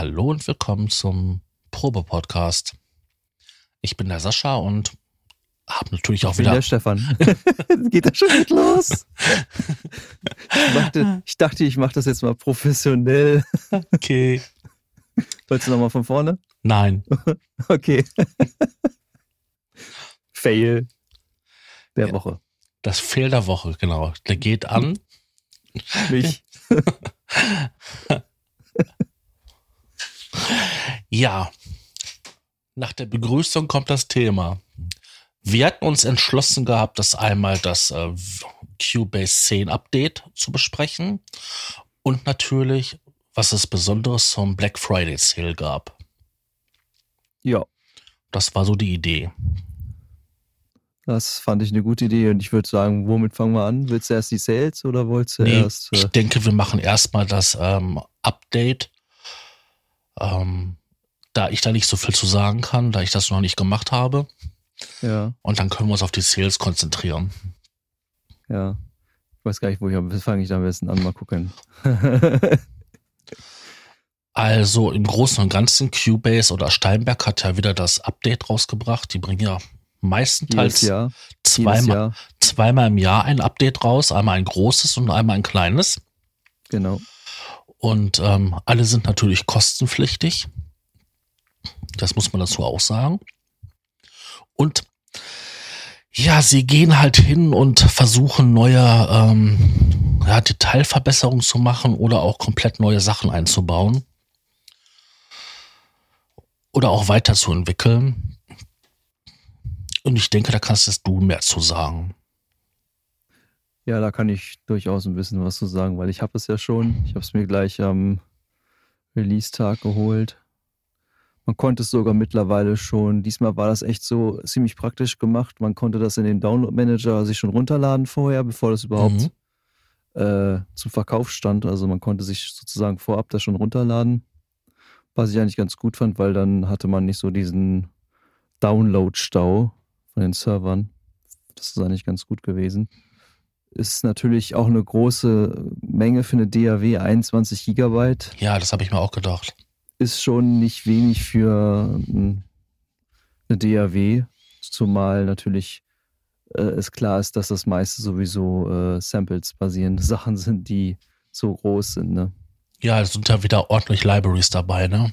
Hallo und willkommen zum Probe-Podcast. Ich bin der Sascha und habe natürlich auch Ich bin wieder. der Stefan. Geht das schon nicht los? Ich, machte, ich dachte, ich mache das jetzt mal professionell. Okay. Wolltest du nochmal von vorne? Nein. Okay. Fail der Ja. Woche. Das Fehl der Woche, genau. Der geht an. Mich. Ja. Nach der Begrüßung kommt das Thema. Wir hatten uns entschlossen gehabt, das einmal das äh, Cubase 10 Update zu besprechen und natürlich, was es Besonderes zum Black Friday Sale gab. Ja, Das war so die Idee. das fand ich eine gute Idee und ich würde sagen, womit fangen wir an? Willst du erst die Sales oder wolltest du Nee, erst? ich Äh, denke, wir machen erstmal das ähm, Update. Ähm, da ich da nicht so viel zu sagen kann, da ich das noch nicht gemacht habe. ja, Und dann können wir uns auf die Sales konzentrieren. ja. Ich weiß gar nicht, wo ich am fange ich da am besten an? Mal gucken. Also im Großen und Ganzen, Cubase oder Steinberg hat ja wieder das Update rausgebracht. Die bringen ja meistenteils Jahr. Zweimal, Jahr. zweimal im Jahr ein Update raus. Einmal ein großes und einmal ein kleines. Genau. Und ähm, alle sind natürlich kostenpflichtig. Das muss man dazu auch sagen. Und ja, sie gehen halt hin und versuchen neue ähm, ja, Detailverbesserungen zu machen oder auch komplett neue Sachen einzubauen. Oder auch weiterzuentwickeln. Und ich denke, da kannst du mehr zu sagen. Ja, da kann ich durchaus ein bisschen was zu sagen, weil ich habe es ja schon. Ich habe es mir gleich am Release-Tag geholt. Man konnte es sogar mittlerweile schon. Diesmal war das echt so ziemlich praktisch gemacht. Man konnte das in den Download-Manager sich schon runterladen vorher, bevor das überhaupt äh, zum Verkauf stand. Also man konnte sich sozusagen vorab das schon runterladen. Was ich eigentlich ganz gut fand, weil dann hatte man nicht so diesen Download-Stau von den Servern. Das ist eigentlich ganz gut gewesen. Ist natürlich auch eine große Menge für eine DAW, 21 Gigabyte. Ja, das habe ich mir auch gedacht. Ist schon nicht wenig für ähm, eine DAW, zumal natürlich äh, es klar ist, dass das meiste sowieso äh, Samples basierende Sachen sind, die so groß sind. Ne? Ja, es sind ja wieder ordentlich Libraries dabei, ne?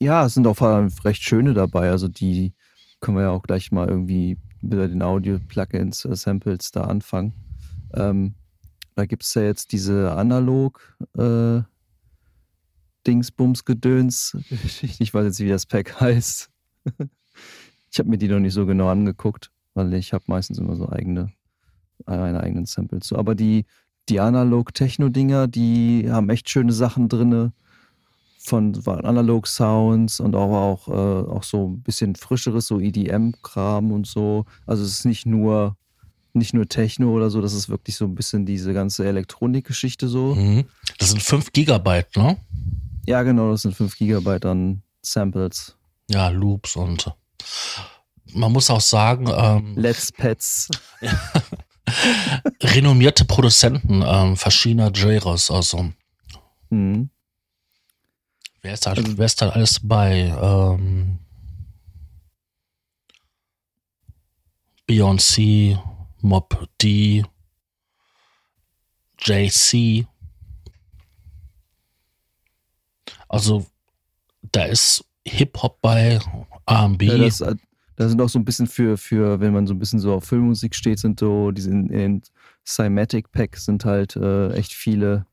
Ja, es sind auch vor allem recht schöne dabei. Also die können wir ja auch gleich mal irgendwie mit den Audio-Plugins, äh, Samples da anfangen. Ähm, da gibt es ja jetzt diese analog äh, Dingsbums-Gedöns. Ich weiß jetzt, nicht, wie das Pack heißt. Ich habe mir die noch nicht so genau angeguckt, weil ich habe meistens immer so eigene, meine eigenen Samples. So, aber die, die Analog-Techno-Dinger, die haben echt schöne Sachen drinne von Analog-Sounds und auch, auch, äh, auch so ein bisschen frischeres, so EDM-Kram und so. Also es ist nicht nur, nicht nur Techno oder so, das ist wirklich so ein bisschen diese ganze Elektronik-Geschichte so. Mhm. Das sind 5 Gigabyte, ne? Ja, genau, das sind 5 Gigabyte an Samples. Ja, Loops und man muss auch sagen, ähm, Let's Pets. renommierte Produzenten ähm, verschiedener Genres, also Mhm. wer ist da, Also- wer ist da alles bei? Ähm, Beyoncé, Mob D, JC. Also da ist Hip-Hop bei, R&B. Ja, das, äh, da sind auch so ein bisschen für, für, wenn man so ein bisschen so auf Filmmusik steht, sind so, diese in, in Cymatic Pack sind halt äh, echt viele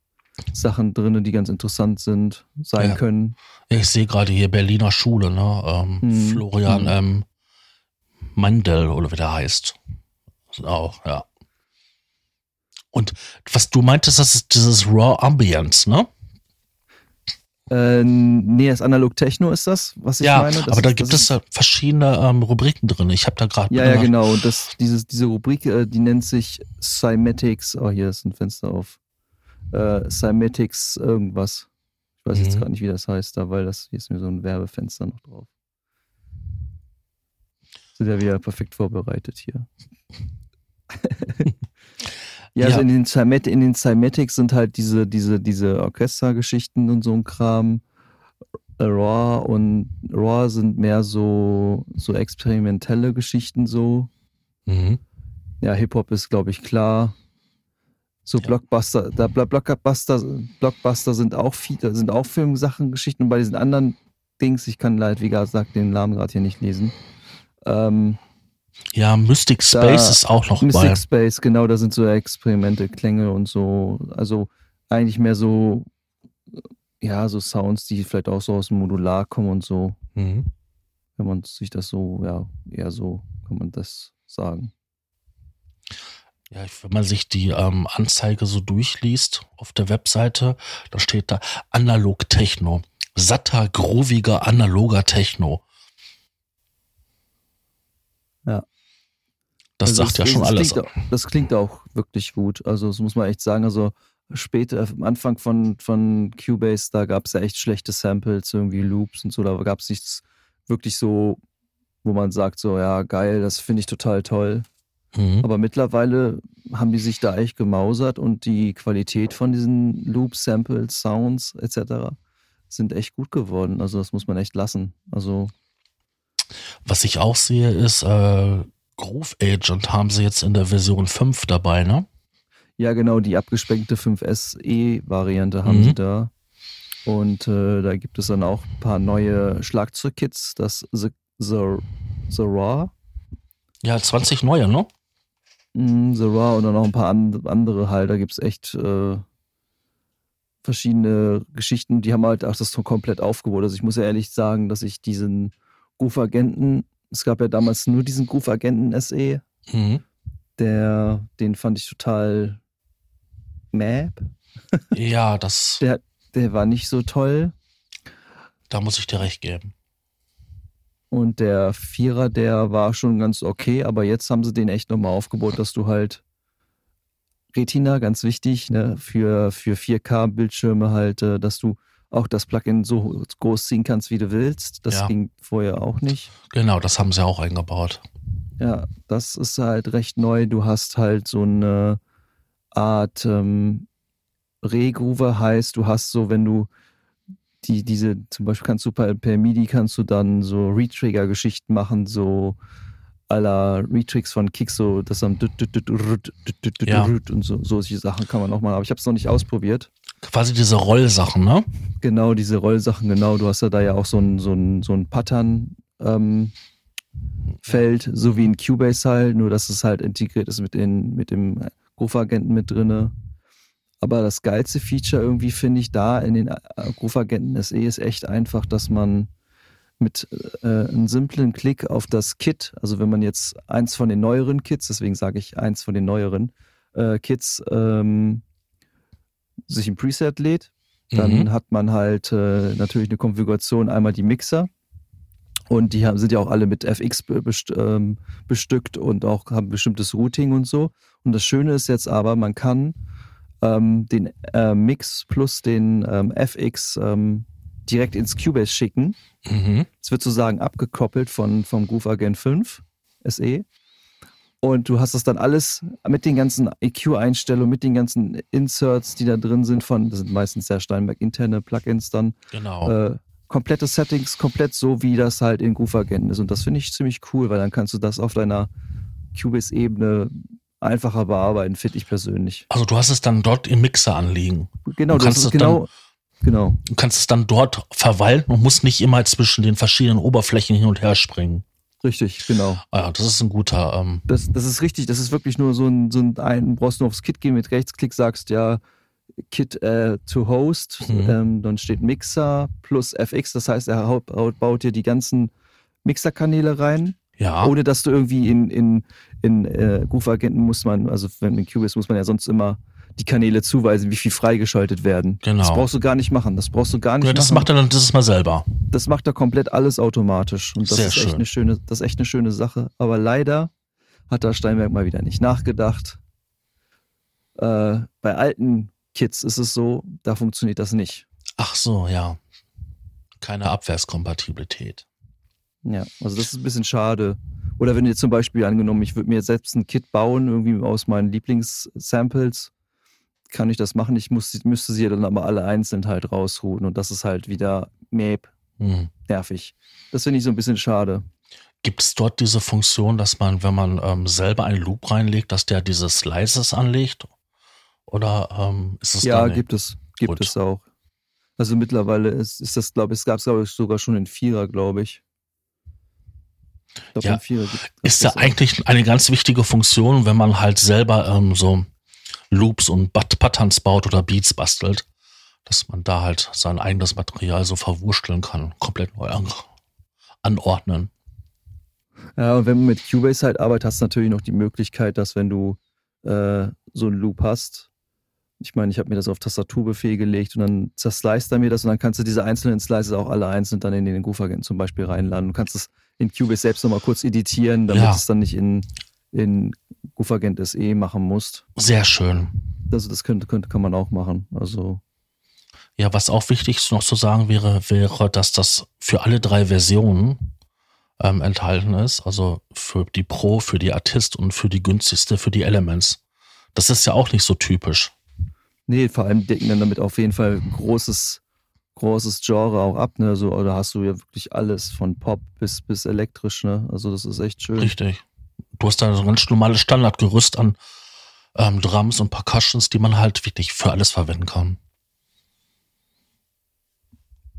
Sachen drin, die ganz interessant sind, sein Ja. können. Ich sehe gerade hier Berliner Schule, ne? Ähm, Mhm. Florian Mhm. ähm, Mandel oder wie der heißt. Auch, ja. Und was du meintest, das ist dieses Raw Ambience, ne? Äh, nee, das Analog Techno ist das, was ich ja, meine. Das aber da ist- gibt es ja verschiedene ähm, Rubriken drin. Ich habe da gerade. Ja, ja, genau. Und das, dieses, diese Rubrik, äh, die nennt sich Cymatics. Oh, hier ist ein Fenster auf. Äh, Cymatics irgendwas. Ich weiß jetzt Mhm. gar nicht, wie das heißt da, weil das hier ist mir so ein Werbefenster noch drauf. Sind ja wieder perfekt vorbereitet hier. Ja, also in den, Cymet in den Cymatics sind halt diese, diese, diese Orchestergeschichten und so ein Kram. Raw und Raw sind mehr so, so experimentelle Geschichten so. Mhm. Ja, Hip-Hop ist, glaube ich, klar. So Ja. Blockbuster, da Blo- Blockbuster, Blockbuster sind auch viele, sind auch Filmsachen, Geschichten und bei diesen anderen Dings, ich kann leider, wie gesagt, den Namen gerade hier nicht lesen. Ähm, Ja, Mystic Da- Space ist auch noch bei. Mystic Space, genau, da sind so Experimente, Klänge und so. Also eigentlich mehr so, ja, so Sounds, die vielleicht auch so aus dem Modular kommen und so. Mhm. Wenn man sich das so, ja, eher so kann man das sagen. Ja, wenn man sich die ähm, Anzeige so durchliest auf der Webseite, da steht da Analog Techno. Satter, grooviger, analoger Techno. Ja. Das Also sagt ja das- schon das alles. Klingt, das klingt auch wirklich gut. Also, das muss man echt sagen. Also, später, am Anfang von, von Cubase, da gab es ja echt schlechte Samples, irgendwie Loops und so. Da gab es nichts wirklich so, wo man sagt, so, ja, geil, das finde ich total toll. Mhm. Aber mittlerweile haben die sich da echt gemausert und die Qualität von diesen Loops, Samples, Sounds etc. sind echt gut geworden. Also, das muss man echt lassen. Also, Was ich auch sehe, ist äh, Groove Agent haben sie jetzt in der Version 5 dabei, ne? Ja, genau, die abgespeckte 5SE-Variante haben Mhm. sie da. Und äh, da gibt es dann auch ein paar neue Schlagzeugkits, das The, The, The Raw, Ja, 20 neue, ne? mm, The Raw und dann noch ein paar and, andere halt. Da gibt es echt äh, verschiedene Geschichten, die haben halt auch das komplett aufgebaut. Also ich muss ja ehrlich sagen, dass ich diesen Groove-Agenten, es gab ja damals nur diesen Groove-Agenten SE, Mhm. der, den fand ich total map. Ja, das, Der, der war nicht so toll. da muss ich dir recht geben. Und der Vierer, der war schon ganz okay, aber jetzt haben sie den echt nochmal aufgebaut, dass du halt Retina, ganz wichtig, ne, für, für 4K-Bildschirme halt, äh, dass du auch das Plugin so groß ziehen kannst, wie du willst. Das Ja. ging vorher auch nicht. Genau, das haben sie auch eingebaut. Ja, das ist halt recht neu. Du hast halt so eine Art ähm, Regroover heißt, du hast so, wenn du die, diese, zum Beispiel kannst du per, per MIDI kannst du dann so Retrigger-Geschichten machen, so à la Retricks von Kick, so das dann Ja. und so, solche Sachen kann man auch mal, aber ich habe es noch nicht ausprobiert. Quasi diese Rollsachen, ne? Genau, diese Rollsachen, genau. Du hast ja da ja auch so ein, so ein, so ein Pattern, ähm, so wie in Cubase halt, nur dass es halt integriert ist mit, den, mit dem Groove-Agenten mit drinne. Aber das geilste Feature irgendwie finde ich da in den äh, Groove-Agenten SE ist echt einfach, dass man mit äh, einem simplen Klick auf das Kit, also wenn man jetzt eins von den neueren Kits, deswegen sage ich eins von den neueren äh, Kits, ähm, sich ein Preset lädt, dann Mhm. hat man halt äh, natürlich eine Konfiguration, einmal die Mixer. Und die haben, sind ja auch alle mit FX ähm, bestückt und auch haben bestimmtes Routing und so. Und das Schöne ist jetzt aber, man kann ähm, den äh, Mix plus den ähm, FX ähm, direkt ins Cubase schicken. Mhm. Es wird sozusagen abgekoppelt von, vom Groove Agent 5 SE. Und du hast das dann alles mit den ganzen EQ-Einstellungen, mit den ganzen Inserts, die da drin sind, von, das sind meistens der Steinberg interne Plugins dann, Genau. äh, komplette Settings, komplett so, wie das halt in Groove Agenten ist. Und das finde ich ziemlich cool, weil dann kannst du das auf deiner Cubase-Ebene einfacher bearbeiten, finde ich persönlich. Also du hast es dann dort im Mixer anliegen. Genau, Du kannst es genau, genau. Du kannst es dann dort verwalten und musst nicht immer zwischen den verschiedenen Oberflächen hin und her springen. Richtig, genau. Ah ja, das ist ein guter. Ähm, Das, das ist richtig, das ist wirklich nur so ein, so ein, ein brauchst nur aufs Kit gehen mit Rechtsklick, sagst ja Kit äh, to Host, Mhm. ähm, dann steht Mixer plus FX, das heißt, er haut, haut, baut dir die ganzen Mixerkanäle rein, ja, ohne dass du irgendwie in, in, in äh, Groove-Agenten muss man, also wenn in Cubase muss man ja sonst immer die Kanäle zuweisen, wie viel freigeschaltet werden. Genau. Das brauchst du gar nicht machen. Das brauchst du gar nicht ja, das machen. macht er dann dieses Mal selber. das macht er komplett alles automatisch. Und das Sehr ist echt schön. eine schöne, das ist echt eine schöne Sache. Aber leider hat da Steinberg mal wieder nicht nachgedacht. Äh, bei alten Kits ist es so, da funktioniert das nicht. Ach so, ja. Keine Abwärtskompatibilität. Ja, also das ist ein bisschen schade. Oder wenn ihr zum Beispiel angenommen, ich würde mir selbst ein Kit bauen, irgendwie aus meinen Lieblingssamples, kann ich das machen. Ich muss, müsste sie dann aber alle einzeln halt rausruhen und das ist halt wieder Map hm. nervig. Das finde ich so ein bisschen schade. Gibt es dort diese Funktion, dass man, wenn man ähm, selber einen Loop reinlegt, dass der diese Slices anlegt? Oder ähm, ist es Ja, gibt es. Gibt Gut. es auch. Also mittlerweile ist, ist das, glaube ich, es gab es, glaube ich, sogar schon in Vierer, glaube ich. Glaub, ja, ist ja eigentlich eine ganz wichtige Funktion, wenn man halt selber ähm, so Loops und Patterns baut oder Beats bastelt, dass man da halt sein eigenes Material so verwursteln kann, komplett neu an anordnen. Ja, und wenn man mit Cubase halt arbeitet, hast du natürlich noch die Möglichkeit, dass wenn du äh, so einen Loop hast, ich meine, ich habe mir das auf Tastaturbefehl gelegt und dann zersliced er mir das und dann kannst du diese einzelnen Slices auch alle einzeln dann in den Groove-Agent zum Beispiel reinladen. Du kannst es in Cubase selbst nochmal kurz editieren, damit ja. es dann nicht in, in Groove-Agent SE machen musst. Sehr schön. Also das könnte, könnte, kann man auch machen. Also ja, was auch wichtig noch zu sagen wäre, wäre, dass das für alle drei Versionen ähm, enthalten ist. Also für die Pro, für die Artist und für die günstigste, für die Elements. Das ist ja auch nicht so typisch. Nee, vor allem decken dann damit auf jeden Fall großes, großes Genre auch ab, ne? So, da hast du ja wirklich alles von Pop bis, bis elektrisch, ne? Also das ist echt schön. Richtig. Du hast da so ein ganz normales Standardgerüst an ähm, Drums und Percussions, die man halt wirklich für alles verwenden kann.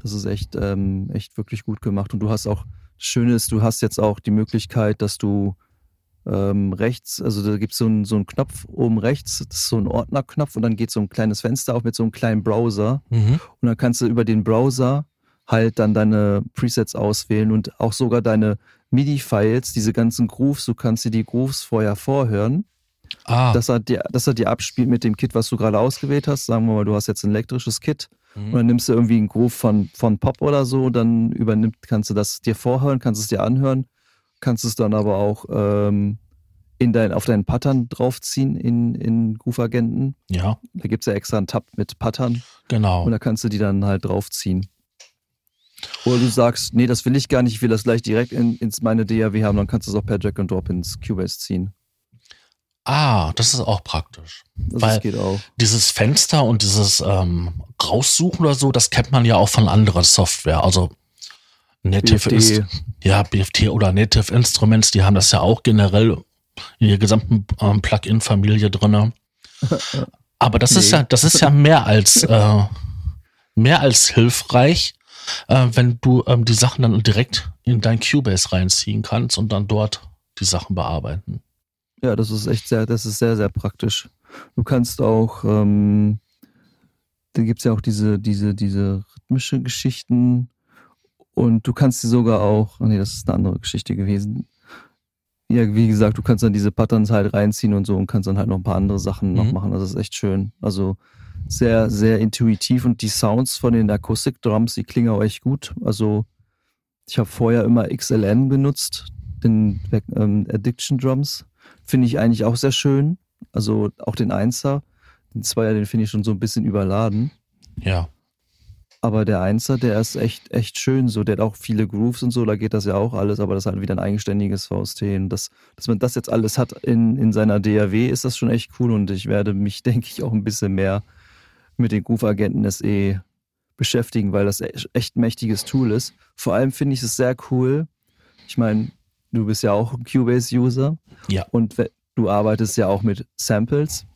Das ist echt, ähm, echt wirklich gut gemacht. Und du hast auch, schön ist, du hast jetzt auch die Möglichkeit, dass du ähm, rechts, also da gibt es so einen so Knopf oben rechts, das ist so ein Ordnerknopf und dann geht so ein kleines Fenster auf mit so einem kleinen Browser. Mhm. Und dann kannst du über den Browser halt dann deine Presets auswählen und auch sogar deine MIDI-Files, diese ganzen Grooves, du kannst dir die Grooves vorher vorhören. Ah. Dass, er dir, dass er dir abspielt mit dem Kit, was du gerade ausgewählt hast. Sagen wir mal, du hast jetzt ein elektrisches Kit mhm. und dann nimmst du irgendwie einen Groove von, von Pop oder so, dann übernimmt, kannst du das dir vorhören, kannst es dir anhören kannst es dann aber auch ähm, in dein, auf deinen Pattern draufziehen in, in Groove-Agenten. Ja. Da gibt es ja extra einen Tab mit Pattern. Genau. Und da kannst du die dann halt draufziehen. Oder du sagst, nee, das will ich gar nicht, ich will das gleich direkt in, ins meine DAW haben, dann kannst du es auch per Drag and Drop ins Cubase ziehen. Ah, das ist auch praktisch. Das Weil geht auch. Dieses Fenster und dieses ähm, Raussuchen oder so, das kennt man ja auch von anderer Software. Also Native ist, ja, BFT oder Native Instruments, die haben das ja auch generell in der gesamten ähm, Plugin-Familie drin. Aber das nee. ist ja, das ist ja mehr als äh, mehr als hilfreich, äh, wenn du ähm, die Sachen dann direkt in dein Cubase reinziehen kannst und dann dort die Sachen bearbeiten. Ja, das ist echt sehr, das ist sehr, sehr praktisch. Du kannst auch, ähm, da gibt es ja auch diese, diese, diese rhythmische Geschichten, und du kannst sie sogar auch, nee, das ist eine andere Geschichte gewesen. Ja, wie gesagt, du kannst dann diese Patterns halt reinziehen und so und kannst dann halt noch ein paar andere Sachen mhm. noch machen. Das ist echt schön. Also sehr, sehr intuitiv und die Sounds von den Akustik-Drums, die klingen auch echt gut. Also ich habe vorher immer XLN benutzt, den ähm, Addiction Drums. Finde ich eigentlich auch sehr schön. Also auch den Einser. Den Zweier, den finde ich schon so ein bisschen überladen. Ja. Aber der Einser, der ist echt, echt schön so. Der hat auch viele Grooves und so, da geht das ja auch alles, aber das ist halt wieder ein eigenständiges VST. Und das, dass man das jetzt alles hat in, in seiner DAW, ist das schon echt cool. Und ich werde mich, denke ich, auch ein bisschen mehr mit den Groove-Agenten SE beschäftigen, weil das echt ein mächtiges Tool ist. Vor allem finde ich es sehr cool. Ich meine, du bist ja auch ein Cubase-User. Ja. Und du arbeitest ja auch mit Samples.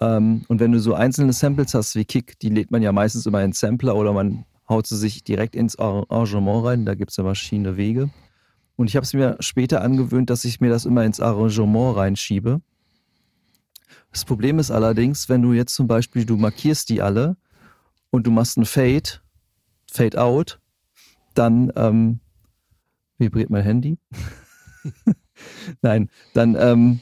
Ähm, und wenn du so einzelne Samples hast wie Kick, die lädt man ja meistens immer in Sampler oder man haut sie sich direkt ins Arrangement rein. Da gibt es ja verschiedene Wege. Und ich habe es mir später angewöhnt, dass ich mir das immer ins Arrangement reinschiebe. Das Problem ist allerdings, wenn du jetzt zum Beispiel, du markierst die alle und du machst ein Fade, Fade out, dann ähm, vibriert mein Handy. Nein, dann ähm,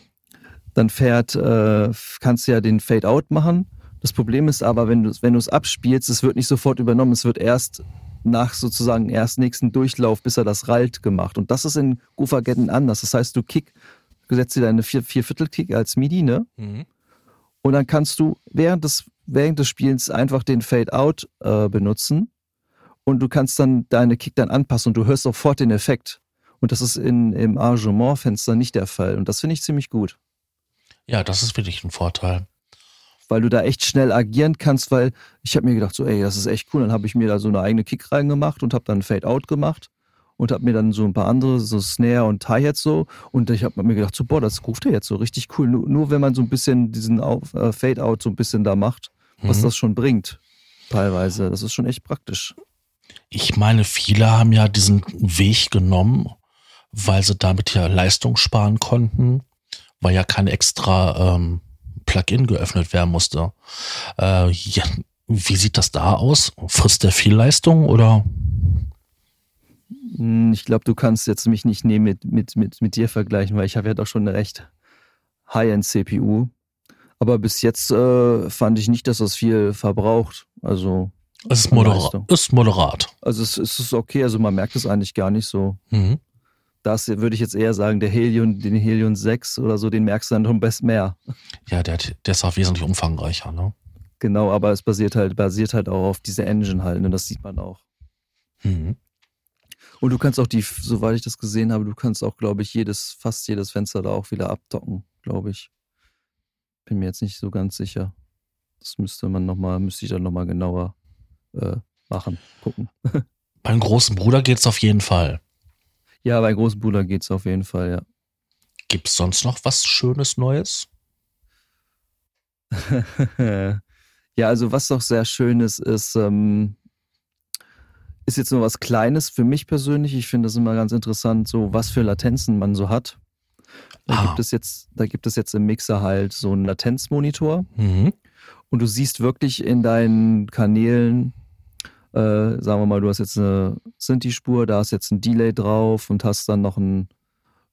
dann fährt, äh, kannst du ja den Fade-Out machen. Das Problem ist aber, wenn du wenn es abspielst, es wird nicht sofort übernommen, es wird erst nach sozusagen erst nächsten Durchlauf, bis er das rallt, gemacht. Und das ist in Groove-Agenten anders. Das heißt, du kick, setzt dir deine vier, vier Viertel-Kick als MIDI, ne? Mhm. Und dann kannst du während des, während des Spiels einfach den Fade-Out äh, benutzen und du kannst dann deine Kick dann anpassen und du hörst sofort den Effekt. Und das ist in, im Arrangement-Fenster nicht der Fall. Und das finde ich ziemlich gut. Ja, das ist wirklich ein Vorteil. Weil du da echt schnell agieren kannst, weil ich habe mir gedacht, so, ey, das ist echt cool. Dann habe ich mir da so eine eigene Kick reingemacht und habe dann Fade-Out gemacht und habe mir dann so ein paar andere, so Snare und Hi-Hats so. Und ich habe mir gedacht, so, boah, das ruft er jetzt so richtig cool. Nur, nur wenn man so ein bisschen diesen äh, Fade-Out so ein bisschen da macht, was mhm. das schon bringt, teilweise. Das ist schon echt praktisch. Ich meine, viele haben ja diesen Weg genommen, weil sie damit ja Leistung sparen konnten, weil ja kein extra ähm, Plugin geöffnet werden musste. Äh, ja, wie sieht das da aus? Frisst der viel Leistung oder? Hm, ich glaube, du kannst jetzt mich nicht nehmen mit, mit, mit, mit dir vergleichen, weil ich habe ja doch schon eine recht High-End-CPU. Aber bis jetzt äh, fand ich nicht, dass das viel verbraucht. Also es ist, moderat. ist moderat. Also es, es, ist okay, also man merkt es eigentlich gar nicht so. Mhm. Das würde ich jetzt eher sagen, der Helion, den Helion 6 oder so, den merkst du dann noch mehr. Ja, der, der ist auch wesentlich umfangreicher, ne? Genau, aber es basiert halt, basiert halt auch auf dieser Engine halt, und ne? das sieht man auch. Mhm. Und du kannst auch die, soweit ich das gesehen habe, du kannst auch, glaube ich, jedes, fast jedes Fenster da auch wieder abdocken, glaube ich. Bin mir jetzt nicht so ganz sicher. Das müsste man nochmal, müsste ich dann nochmal genauer äh, machen, gucken. Beim großen Bruder geht es auf jeden Fall. Ja, beim großen Bruder geht es auf jeden Fall, ja. Gibt es sonst noch was Schönes Neues? ja, also was doch sehr schön ist, ist, ähm, ist jetzt nur was Kleines für mich persönlich. Ich finde das immer ganz interessant, so was für Latenzen man so hat. Da ah. gibt es jetzt, da gibt es jetzt im Mixer halt so einen Latenzmonitor. Mhm. Und du siehst wirklich in deinen Kanälen, äh, sagen wir mal, du hast jetzt eine Sinti-Spur, da ist jetzt ein Delay drauf und hast dann noch einen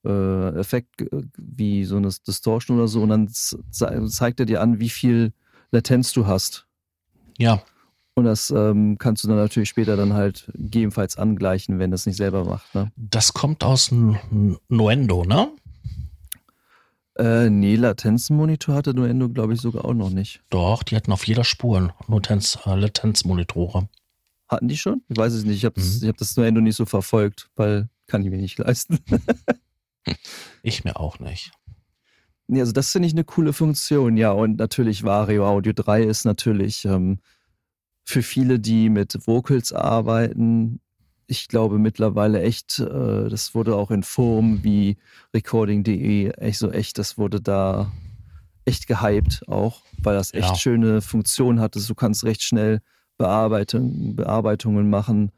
äh, Effekt wie so eine Distortion oder so und dann zeigt er dir an, wie viel Latenz du hast. Ja. Und das ähm, kannst du dann natürlich später dann halt gegebenenfalls angleichen, wenn das nicht selber macht. Ne? Das kommt aus Nuendo, ne? Äh, nee, Latenzmonitor hatte Nuendo, glaube ich, sogar auch noch nicht. Doch, die hatten auf jeder Spur Latenz, äh, Latenzmonitore. Hatten die schon? Ich weiß es nicht. Ich habe mhm. hab das Nuendo nicht so verfolgt, weil kann ich mir nicht leisten. ich mir auch nicht. Nee, also das finde ich eine coole Funktion, ja. Und natürlich Vario Audio 3 ist natürlich ähm, für viele, die mit Vocals arbeiten, ich glaube mittlerweile echt, äh, das wurde auch in Forum wie recording.de echt so echt, das wurde da echt gehypt auch, weil das echt ja. schöne Funktionen hatte. Du kannst recht schnell Bearbeitung, Bearbeitungen machen,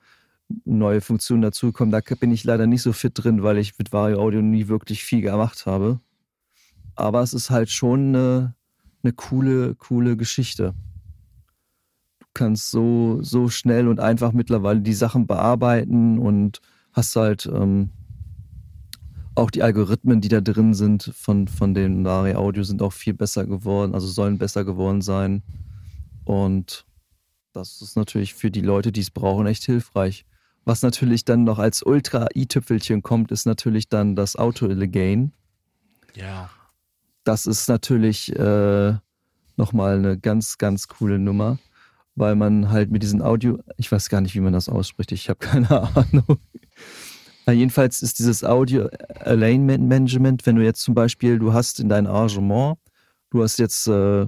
neue Funktionen dazukommen. Da bin ich leider nicht so fit drin, weil ich mit Vario Audio nie wirklich viel gemacht habe. Aber es ist halt schon eine, eine coole, coole Geschichte kannst so, so schnell und einfach mittlerweile die Sachen bearbeiten und hast halt ähm, auch die Algorithmen, die da drin sind von, von den Nari Audio sind auch viel besser geworden, also sollen besser geworden sein. Und das ist natürlich für die Leute, die es brauchen, echt hilfreich. Was natürlich dann noch als Ultra-i-Tüpfelchen kommt, ist natürlich dann das Auto-Gain. Ja. Das ist natürlich äh, nochmal eine ganz, ganz coole Nummer weil man halt mit diesen Audio, ich weiß gar nicht, wie man das ausspricht, ich habe keine Ahnung. Jedenfalls ist dieses Audio Alignment Management, wenn du jetzt zum Beispiel, du hast in dein Arrangement, du hast jetzt, äh,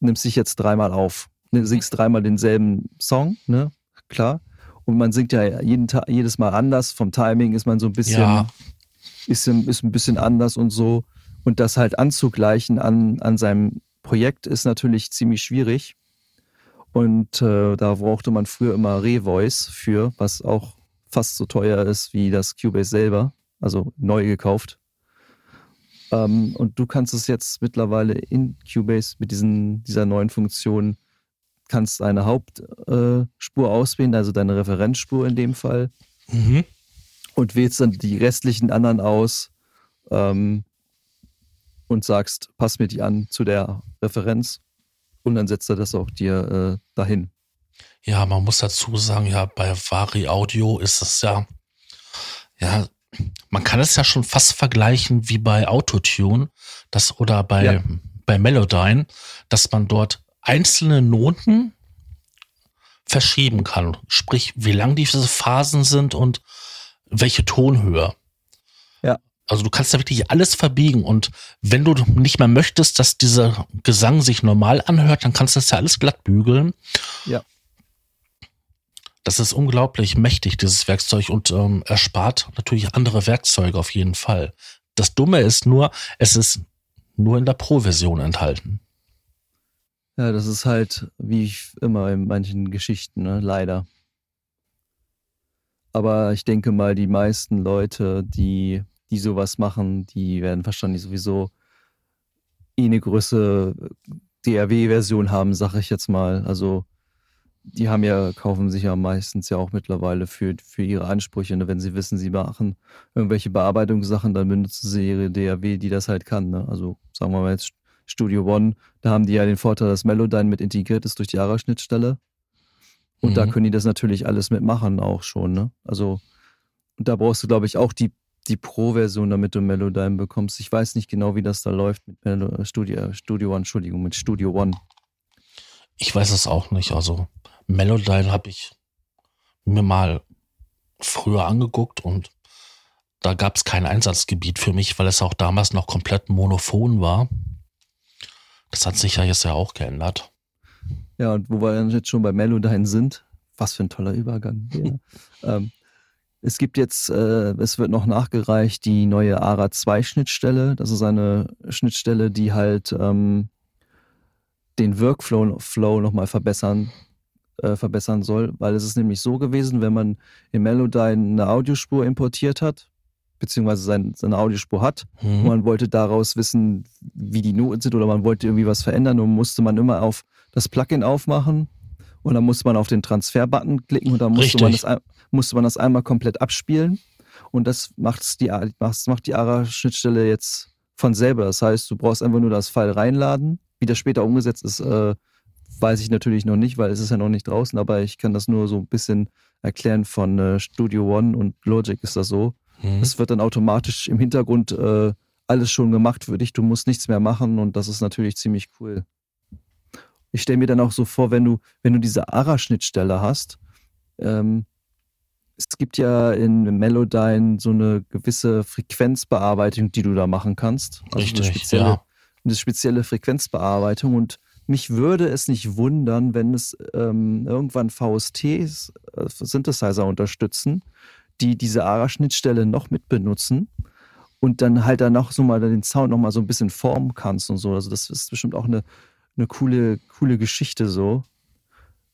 nimmst dich jetzt dreimal auf, ne, singst dreimal denselben Song, ne, klar. Und man singt ja jeden Tag, jedes Mal anders, vom Timing ist man so ein bisschen, ja. ist, ist ein bisschen anders und so. Und das halt anzugleichen an, an seinem Projekt ist natürlich ziemlich schwierig. Und äh, da brauchte man früher immer Revoice für, was auch fast so teuer ist wie das Cubase selber, also neu gekauft. Ähm, und du kannst es jetzt mittlerweile in Cubase mit diesen, dieser neuen Funktion, kannst eine Hauptspur äh, auswählen, also deine Referenzspur in dem Fall. Mhm. Und wählst dann die restlichen anderen aus ähm, und sagst, pass mir die an zu der Referenz und dann setzt er das auch dir äh, dahin. Ja, man muss dazu sagen, ja, bei Vari Audio ist es ja, ja, man kann es ja schon fast vergleichen wie bei Autotune, das oder bei, ja. bei Melodyne, dass man dort einzelne Noten verschieben kann. Sprich, wie lang diese Phasen sind und welche Tonhöhe. Ja. Also du kannst da wirklich alles verbiegen und wenn du nicht mehr möchtest, dass dieser Gesang sich normal anhört, dann kannst du das ja alles glatt bügeln. Ja. Das ist unglaublich mächtig, dieses Werkzeug und ähm, erspart natürlich andere Werkzeuge auf jeden Fall. Das Dumme ist nur, es ist nur in der Pro-Version enthalten. Ja, das ist halt wie immer in manchen Geschichten, ne? leider. Aber ich denke mal, die meisten Leute, die, die sowas machen, die werden wahrscheinlich sowieso eh eine größere DRW-Version haben, sag ich jetzt mal. Also die haben ja, kaufen sich ja meistens ja auch mittlerweile für, für ihre Ansprüche. Ne? Wenn sie wissen, sie machen irgendwelche Bearbeitungssachen, dann benutzen sie ihre DAW, die das halt kann. Ne? Also sagen wir mal jetzt Studio One, da haben die ja den Vorteil, dass Melodyne mit integriert ist durch die ARA-Schnittstelle. Und mhm. da können die das natürlich alles mitmachen auch schon. Ne? Also da brauchst du, glaube ich, auch die, die Pro-Version, damit du Melodyne bekommst. Ich weiß nicht genau, wie das da läuft mit Melo Studio, Studio One, Entschuldigung, mit Studio One. Ich weiß es auch nicht. Also Melodyne habe ich mir mal früher angeguckt und da gab es kein Einsatzgebiet für mich, weil es auch damals noch komplett monophon war. Das hat sich ja jetzt ja auch geändert. Ja, und wo wir jetzt schon bei Melodyne sind, was für ein toller Übergang. Ja. ähm, es gibt jetzt, äh, es wird noch nachgereicht, die neue ARA 2 Schnittstelle. Das ist eine Schnittstelle, die halt ähm, den Workflow Flow nochmal verbessern äh, verbessern soll, weil es ist nämlich so gewesen, wenn man in Melodyne eine Audiospur importiert hat, beziehungsweise sein, seine Audiospur hat, mhm. und man wollte daraus wissen, wie die Noten sind oder man wollte irgendwie was verändern und musste man immer auf das Plugin aufmachen und dann musste man auf den Transfer-Button klicken und dann musste man, das, musste man das einmal komplett abspielen und das macht die, macht die ARA-Schnittstelle jetzt von selber. Das heißt, du brauchst einfach nur das File reinladen. Wie das später umgesetzt ist, äh, weiß ich natürlich noch nicht, weil es ist ja noch nicht draußen, aber ich kann das nur so ein bisschen erklären von äh, Studio One und Logic ist das so. Mhm. Es wird dann automatisch im Hintergrund äh, alles schon gemacht für dich. Du musst nichts mehr machen und das ist natürlich ziemlich cool. Ich stelle mir dann auch so vor, wenn du, wenn du diese ARA-Schnittstelle hast, ähm, es gibt ja in Melodyne so eine gewisse Frequenzbearbeitung, die du da machen kannst. Also Richtig, eine spezielle, ja. eine spezielle Frequenzbearbeitung und mich würde es nicht wundern, wenn es ähm, irgendwann VSTs, äh, Synthesizer unterstützen, die diese ARA-Schnittstelle noch mit benutzen und dann halt dann noch so mal den Sound noch mal so ein bisschen formen kannst und so. Also das ist bestimmt auch eine, eine coole, coole Geschichte so.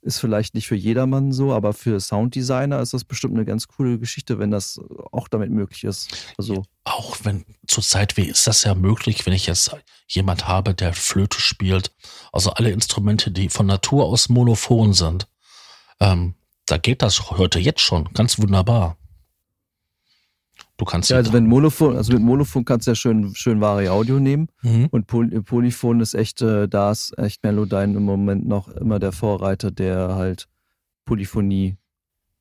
Ist vielleicht nicht für jedermann so, aber für Sounddesigner ist das bestimmt eine ganz coole Geschichte, wenn das auch damit möglich ist. Also auch wenn zurzeit wie ist das ja möglich, wenn ich jetzt jemand habe, der Flöte spielt, also alle Instrumente, die von Natur aus monophon sind, ähm, da geht das heute jetzt schon ganz wunderbar. Du kannst ja, also wenn Monophon, also mit Monophon kannst du ja schön, schön wahre Audio nehmen. Mhm. Und Poly Polyphon ist echt, äh, da ist echt Melodyne im Moment noch immer der Vorreiter, der halt Polyphonie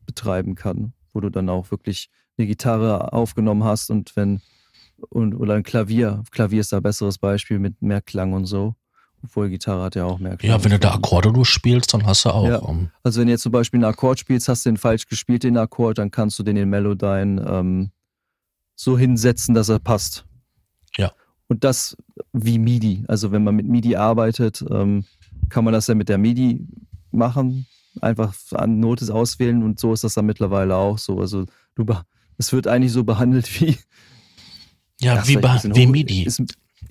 betreiben kann, wo du dann auch wirklich eine Gitarre aufgenommen hast und wenn, und, oder ein Klavier. Klavier ist da ein besseres Beispiel mit mehr Klang und so. Obwohl Gitarre hat ja auch mehr Klang. Ja, wenn du da Akkorde durchspielst, dann hast du auch. Ja. Um also wenn du jetzt zum Beispiel einen Akkord spielst, hast du den falsch gespielt, den Akkord, dann kannst du den in Melodyne ähm, so hinsetzen, dass er passt. Ja. Und das wie MIDI. Also wenn man mit MIDI arbeitet, ähm, kann man das ja mit der MIDI machen. Einfach an Notes auswählen und so ist das dann mittlerweile auch so. Also du, es wird eigentlich so behandelt wie. Ja, wie, wie MIDI. Ist,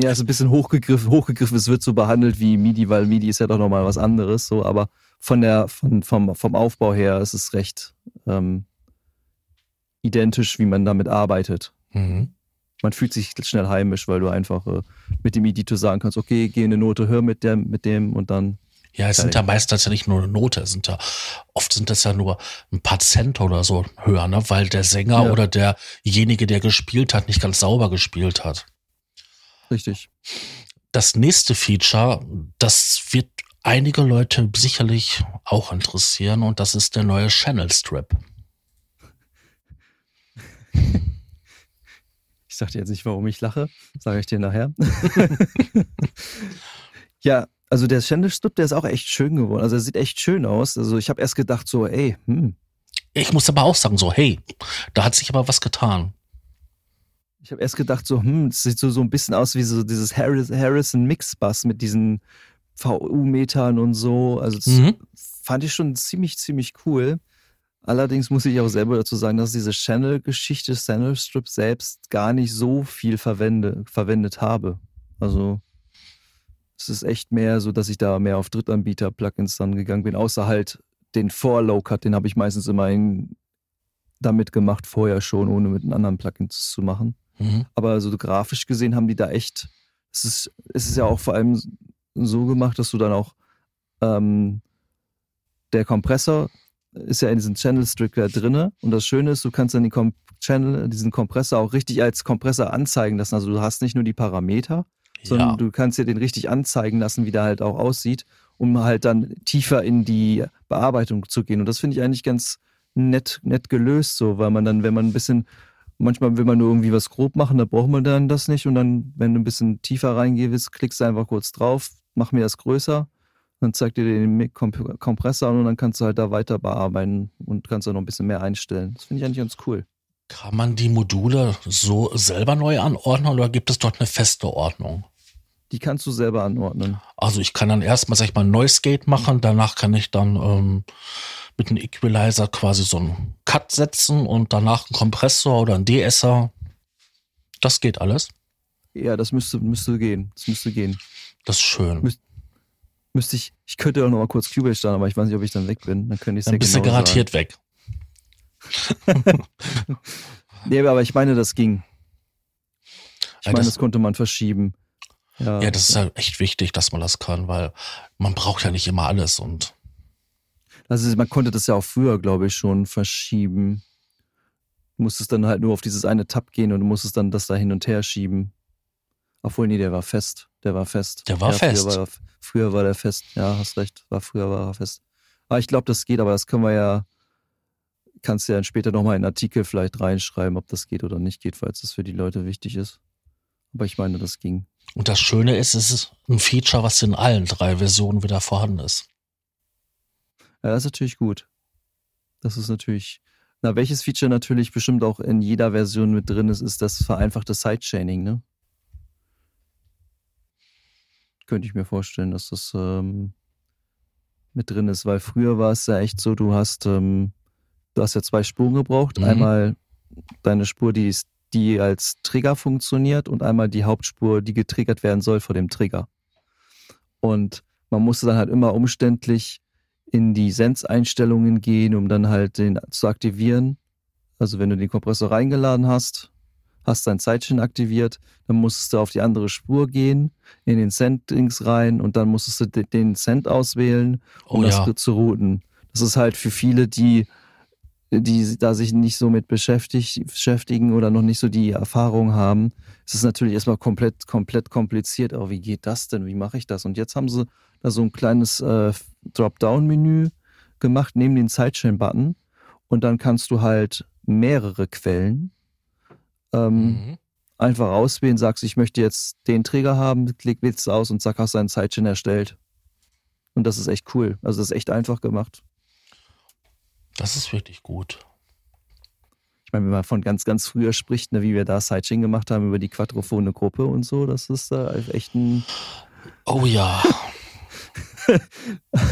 ja, ist ein bisschen hochgegriffen, hochgegriffen. Es wird so behandelt wie MIDI, weil MIDI ist ja doch nochmal was anderes, so, aber von der, von, vom, vom Aufbau her ist es recht ähm, identisch, wie man damit arbeitet. Mhm. Man fühlt sich schnell heimisch, weil du einfach äh, mit dem Editor sagen kannst, okay, geh eine Note, hör mit dem, mit dem und dann. Ja, es sind ja meistens ja nicht nur eine Note, es sind ja, oft sind das ja nur ein paar Cent oder so höher, ne? weil der Sänger ja. oder derjenige, der gespielt hat, nicht ganz sauber gespielt hat. Richtig. Das nächste Feature, das wird einige Leute sicherlich auch interessieren und das ist der neue Channel Strip. Ich sag dir jetzt nicht, warum ich lache, sage ich dir nachher. ja, also der Channel Strip, der ist auch echt schön geworden. Also er sieht echt schön aus. Also ich habe erst gedacht so, ey, hm. ich muss aber auch sagen, so, hey, da hat sich aber was getan. Ich habe erst gedacht, so, hm, es sieht so, so ein bisschen aus wie so dieses Harrison Mix-Bass mit diesen VU-Metern und so. Also das Mhm. fand ich schon ziemlich, ziemlich cool. Allerdings muss ich auch selber dazu sagen, dass diese Channel-Geschichte, Channel-Strip selbst gar nicht so viel verwende, verwendet habe. Also es ist echt mehr so, dass ich da mehr auf Drittanbieter-Plugins dann gegangen bin, außer halt den Vor-Low-Cut, den habe ich meistens immer in, damit gemacht, vorher schon, ohne mit einem anderen Plugin zu machen. Mhm. Aber so grafisch gesehen haben die da echt, es ist, es ist ja auch vor allem so gemacht, dass du dann auch ähm, der Kompressor ist ja in diesem Channel Stricker drinne und das Schöne ist, du kannst dann den Kom Channel, diesen Kompressor auch richtig als Kompressor anzeigen lassen. Also du hast nicht nur die Parameter, sondern Ja, du kannst dir den richtig anzeigen lassen, wie der halt auch aussieht, um halt dann tiefer in die Bearbeitung zu gehen. Und das finde ich eigentlich ganz nett, nett gelöst, so, weil man dann, wenn man ein bisschen, manchmal will man nur irgendwie was grob machen, da braucht man dann das nicht. Und dann, wenn du ein bisschen tiefer reingehst, klickst du einfach kurz drauf, mach mir das größer, dann zeigt dir den Kompressor an und dann kannst du halt da weiter bearbeiten und kannst da noch ein bisschen mehr einstellen. Das finde ich eigentlich ganz cool. kann man die Module so selber neu anordnen oder gibt es dort eine feste Ordnung? Die kannst du selber anordnen. Also ich kann dann erstmal, sag ich mal, ein Noise Gate machen, danach kann ich dann ähm, mit einem Equalizer quasi so einen Cut setzen und danach einen Kompressor oder einen DSer. Das geht alles. Ja, das müsste, müsste gehen. Das müsste gehen. Das ist schön. Müsst- Müsste ich, ich könnte auch noch mal kurz Cubase starten, aber ich weiß nicht, ob ich dann weg bin. Dann könnte ich Dann bist du genau garantiert weg. Sagen. Nee, aber ich meine, das ging. Ich Ja, meine, das- das konnte man verschieben. Ja, Ja, das ist ja echt wichtig, dass man das kann, weil man braucht ja nicht immer alles und Also man konnte das ja auch früher, glaube ich, schon verschieben. Du musstest dann halt nur auf dieses eine Tab gehen und du musstest dann das da hin und her schieben. Obwohl, nee, der war fest. Der war fest. Der war ja, fest. Früher war, er- früher war der fest. Ja, hast recht. War früher war er fest. Aber ich glaube, das geht, aber das können wir ja, kannst du ja dann später nochmal in einen Artikel vielleicht reinschreiben, ob das geht oder nicht geht, falls das für die Leute wichtig ist. Aber ich meine, das ging. Und das Schöne ist, es ist ein Feature, was in allen drei Versionen wieder vorhanden ist. Ja, das ist natürlich gut. Das ist natürlich. Na, welches Feature natürlich bestimmt auch in jeder Version mit drin ist, ist das vereinfachte Sidechaining, ne? Könnte ich mir vorstellen, dass das ähm, mit drin ist, weil früher war es ja echt so, du hast, ähm, du hast ja zwei Spuren gebraucht. Mhm. Einmal deine Spur, die, ist, die als Trigger funktioniert und einmal die Hauptspur, die getriggert werden soll vor dem Trigger. Und man musste dann halt immer umständlich in die Sense-Einstellungen gehen, um dann halt den zu aktivieren. Also wenn du den Kompressor reingeladen hast, hast dein Sidechain aktiviert, dann musstest du auf die andere Spur gehen, in den Send-Dings rein und dann musstest du de- den Send auswählen, um Oh das ja. zu routen. Das ist halt für viele, die, die da sich nicht so mit beschäftigen oder noch nicht so die Erfahrung haben, es ist natürlich erstmal komplett, komplett kompliziert. Aber wie geht das denn? Wie mache ich das? Und jetzt haben sie da so ein kleines äh, Dropdown-Menü gemacht neben den Sidechain-Button und dann kannst du halt mehrere Quellen ähm, Mhm. einfach auswählen, sagst, ich möchte jetzt den Träger haben, klick, wählst du aus und zack, hast du einen Sidechain erstellt. Und das ist echt cool. Also das ist echt einfach gemacht. Das ist wirklich gut. Ich meine, wenn man von ganz, ganz früher spricht, ne, wie wir da Sidechain gemacht haben über die quadrophone Gruppe und so, das ist da echt ein, Oh ja.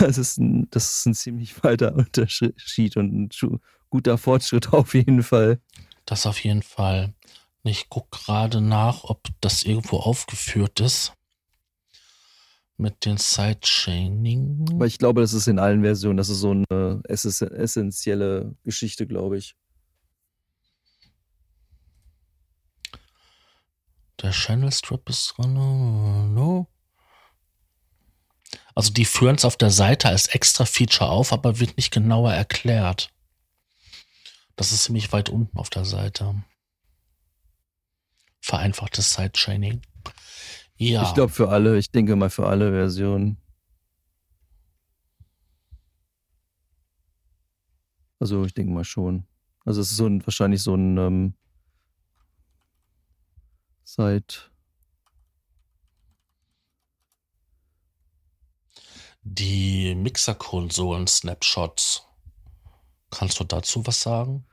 das ist ein, das ist ein ziemlich weiter Unterschied und ein guter Fortschritt auf jeden Fall. Das auf jeden Fall. Ich guck gerade nach, ob das irgendwo aufgeführt ist. Mit den Sidechaining. Aber ich glaube, das ist in allen Versionen, das ist so eine ess essentielle Geschichte, glaube ich. Der Channel Strip ist drin. No. Also die führen es auf der Seite als extra Feature auf, aber wird nicht genauer erklärt. Das ist ziemlich weit unten auf der Seite. Vereinfachtes Sidechaining. Ja. Ich glaube für alle, ich denke mal für alle Versionen. Also ich denke mal schon. Also es ist so ein, wahrscheinlich so ein ähm, seit die Mixer-Konsolen-Snapshots Kannst du dazu was sagen?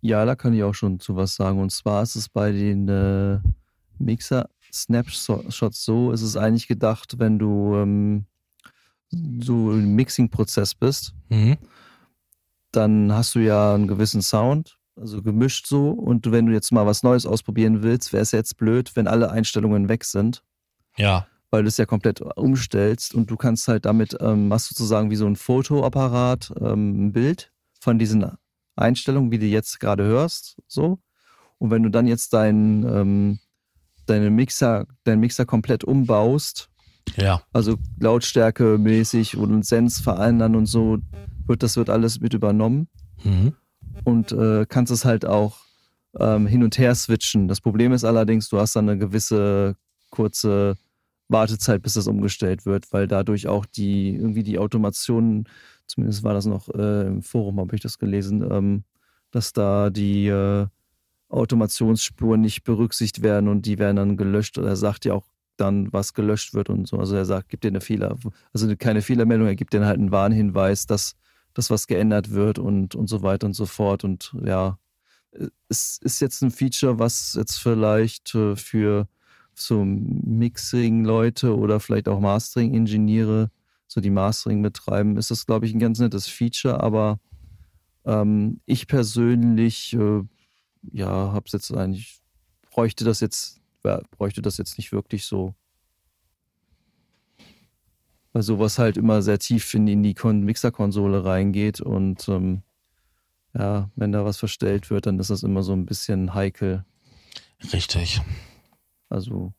Ja, da kann ich auch schon zu was sagen. Und zwar ist es bei den äh, Mixer Snapshots so, ist es eigentlich gedacht, wenn du ähm, so im Mixing-Prozess bist, Mhm. dann hast du ja einen gewissen Sound, also gemischt so. Und wenn du jetzt mal was Neues ausprobieren willst, wäre es jetzt blöd, wenn alle Einstellungen weg sind, Ja. Weil du es ja komplett umstellst und du kannst halt damit, ähm, machst sozusagen wie so ein Fotoapparat, ähm, ein Bild von diesen Einstellungen, wie du jetzt gerade hörst, so. Und wenn du dann jetzt deinen ähm, deine Mixer, deinen Mixer komplett umbaust, Ja. also Lautstärke mäßig und Sens verändern und so, wird das wird alles mit übernommen Mhm. und äh, kannst es halt auch ähm, hin und her switchen. Das Problem ist allerdings, du hast dann eine gewisse kurze Wartezeit, bis das umgestellt wird, weil dadurch auch die irgendwie die Automation, zumindest war das noch äh, im Forum, habe ich das gelesen, ähm, dass da die äh, Automationsspuren nicht berücksichtigt werden und die werden dann gelöscht. Oder er sagt ja auch dann, was gelöscht wird und so. Also er sagt, gibt dir eine Fehler, also keine Fehlermeldung, er gibt dir halt einen Warnhinweis, dass das was geändert wird und, und so weiter und so fort. Und ja, es ist jetzt ein Feature, was jetzt vielleicht äh, für so Mixing-Leute oder vielleicht auch Mastering-Ingenieure, so die Mastering betreiben, ist das, glaube ich, ein ganz nettes Feature, aber ähm, ich persönlich, äh, ja, hab's jetzt eigentlich, bräuchte das jetzt, ja, bräuchte das jetzt nicht wirklich so. Weil sowas halt immer sehr tief in, in die Kon Mixer-Konsole reingeht und ähm, ja, wenn da was verstellt wird, dann ist das immer so ein bisschen heikel. Richtig. Also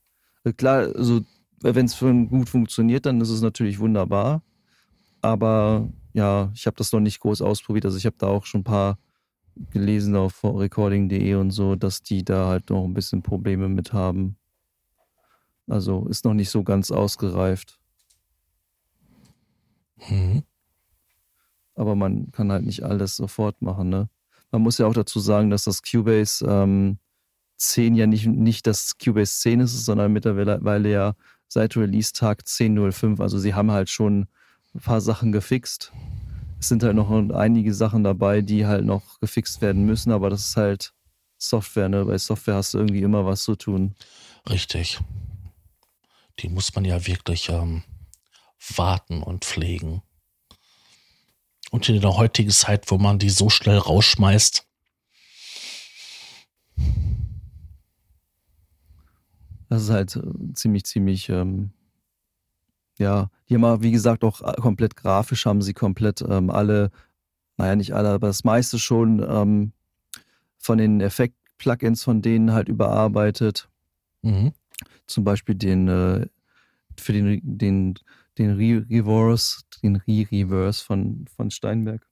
äh, klar, also wenn es gut funktioniert, dann ist es natürlich wunderbar. Aber ja, ich habe das noch nicht groß ausprobiert. Also ich habe da auch schon ein paar gelesen auf recording.de und so, dass die da halt noch ein bisschen Probleme mit haben. Also ist noch nicht so ganz ausgereift. Mhm. Aber man kann halt nicht alles sofort machen, ne? Man muss ja auch dazu sagen, dass das Cubase ähm, 10 ja nicht, nicht das Cubase 10 ist, sondern mittlerweile ja seit Release-Tag 10.05. Also sie haben halt schon ein paar Sachen gefixt. Es sind halt noch einige Sachen dabei, die halt noch gefixt werden müssen, aber das ist halt Software, ne? Bei Software hast du irgendwie immer was zu tun. Richtig. Die muss man ja wirklich ähm, warten und pflegen. Und in der heutigen Zeit, wo man die so schnell rausschmeißt. Das ist halt äh, ziemlich, ziemlich, ähm, ja, die haben aber, wie gesagt, auch äh, komplett grafisch haben sie komplett ähm, alle, naja, nicht alle, aber das meiste schon ähm, von den Effekt-Plugins von denen halt überarbeitet. Mhm. Zum Beispiel den, äh, für den, den, den Re-Reverse, den Re-Reverse von, von Steinberg.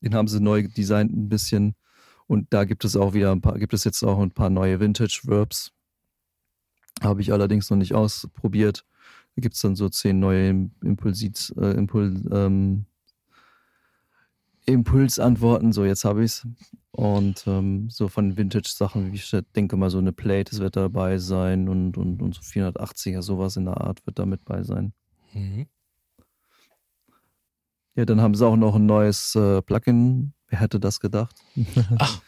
Den haben sie neu designt ein bisschen. Und da gibt es auch wieder ein paar, gibt es jetzt auch ein paar neue Vintage-Verbs. Habe ich allerdings noch nicht ausprobiert. Da gibt es dann so zehn neue Impulsit, äh, Impul, ähm, Impulsantworten. So, jetzt habe ich es. Und ähm, so von Vintage-Sachen, wie ich denke mal, so eine Plate wird dabei sein und, und, und so 480er, sowas in der Art wird da mit bei sein. Mhm. Ja, dann haben sie auch noch ein neues äh, Plugin. Wer hätte das gedacht? Ach.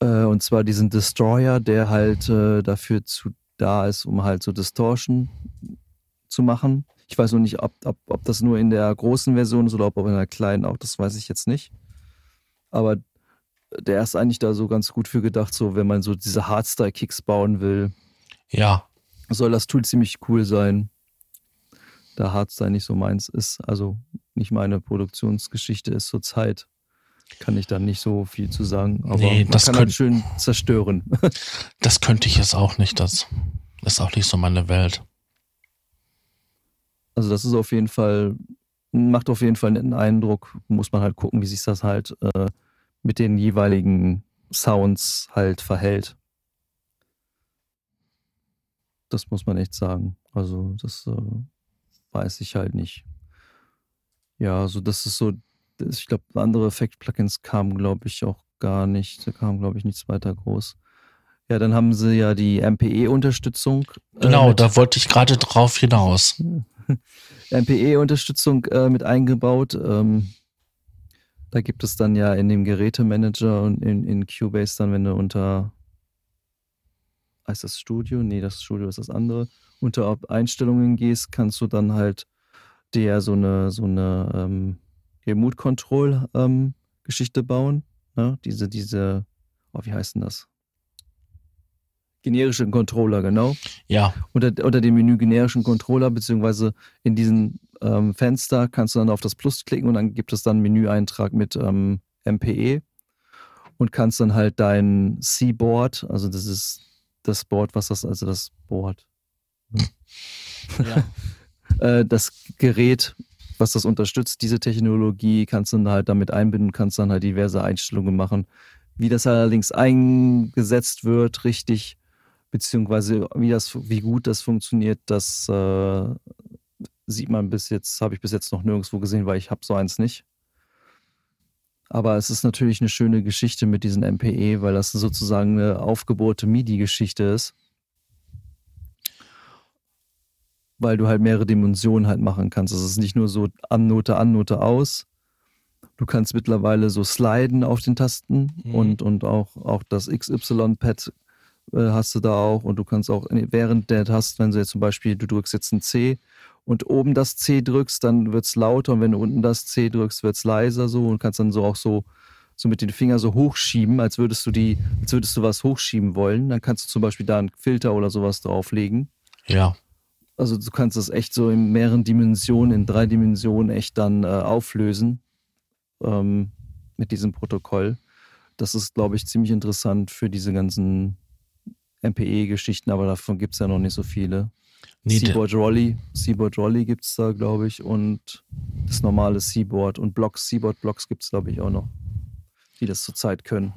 Äh, und zwar diesen Destroyer, der halt äh, dafür zu da ist, um halt so Distortion zu machen. Ich weiß noch nicht, ob, ob, ob das nur in der großen Version ist oder ob in der kleinen auch, das weiß ich jetzt nicht. Aber der ist eigentlich da so ganz gut für gedacht, so wenn man so diese Hardstyle-Kicks bauen will, Ja, soll das Tool ziemlich cool sein. Da Hardstyle nicht so meins ist, also nicht meine Produktionsgeschichte ist zurzeit, kann ich da nicht so viel zu sagen. Aber Nee, das kann könnt- schön zerstören. das könnte ich jetzt auch nicht. Das ist auch nicht so meine Welt. Also das ist auf jeden Fall, macht auf jeden Fall einen netten Eindruck. Muss man halt gucken, wie sich das halt äh, mit den jeweiligen Sounds halt verhält. Das muss man echt sagen. Also das äh, weiß ich halt nicht. Ja, also das ist so, ich glaube, andere Effekt-Plugins kamen, glaube ich, auch gar nicht. Da kam, glaube ich, nichts weiter groß. Ja, dann haben sie ja die MPE-Unterstützung. äh, Genau, da wollte ich gerade drauf hinaus. MPE-Unterstützung äh, mit eingebaut. Ähm, Da gibt es dann ja in dem Gerätemanager und in, in Cubase dann, wenn du unter heißt das Studio? Nee, das Studio ist das andere. Unter Einstellungen gehst, kannst du dann halt dir so eine, so eine ähm, Remote Control ähm, Geschichte bauen. Ne? Diese, diese, oh, wie heißt denn das? Generischen Controller, genau. Ja. Unter, unter dem Menü generischen Controller, beziehungsweise in diesem ähm, Fenster kannst du dann auf das Plus klicken und dann gibt es dann einen Menüeintrag mit ähm, MPE und kannst dann halt dein C-Board, also das ist das Board, was das, also das Board. Ja. Äh, das Gerät, was das unterstützt, diese Technologie, kannst du dann halt damit einbinden, kannst dann halt diverse Einstellungen machen. Wie das allerdings eingesetzt wird, richtig, beziehungsweise wie das, wie gut das funktioniert, das äh, sieht man bis jetzt, habe ich bis jetzt noch nirgendwo gesehen, weil ich habe so eins nicht. Aber es ist natürlich eine schöne Geschichte mit diesen MPE, weil das sozusagen eine aufgebohrte MIDI-Geschichte ist. Weil du halt mehrere Dimensionen halt machen kannst. Es ist nicht nur so Annote, Annote aus. Du kannst mittlerweile so sliden auf den Tasten mhm. und, und auch, auch das XY-Pad äh, hast du da auch. Und du kannst auch während der Taste, wenn du jetzt zum Beispiel, du drückst jetzt ein C und oben das C drückst, dann wird es lauter und wenn du unten das C drückst, wird es leiser so und kannst dann so auch so, so mit den Fingern so hochschieben, als würdest du die, als würdest du was hochschieben wollen. Dann kannst du zum Beispiel da einen Filter oder sowas drauflegen. Ja. Also du kannst das echt so in mehreren Dimensionen, in drei Dimensionen echt dann äh, auflösen ähm, mit diesem Protokoll. Das ist, glaube ich, ziemlich interessant für diese ganzen MPE-Geschichten, aber davon gibt es ja noch nicht so viele. Nee, Seaboard Rolly, Seaboard Rolly gibt es da, glaube ich, und das normale Seaboard und Blocks, Seaboard Blocks gibt es, glaube ich, auch noch, die das zurzeit können.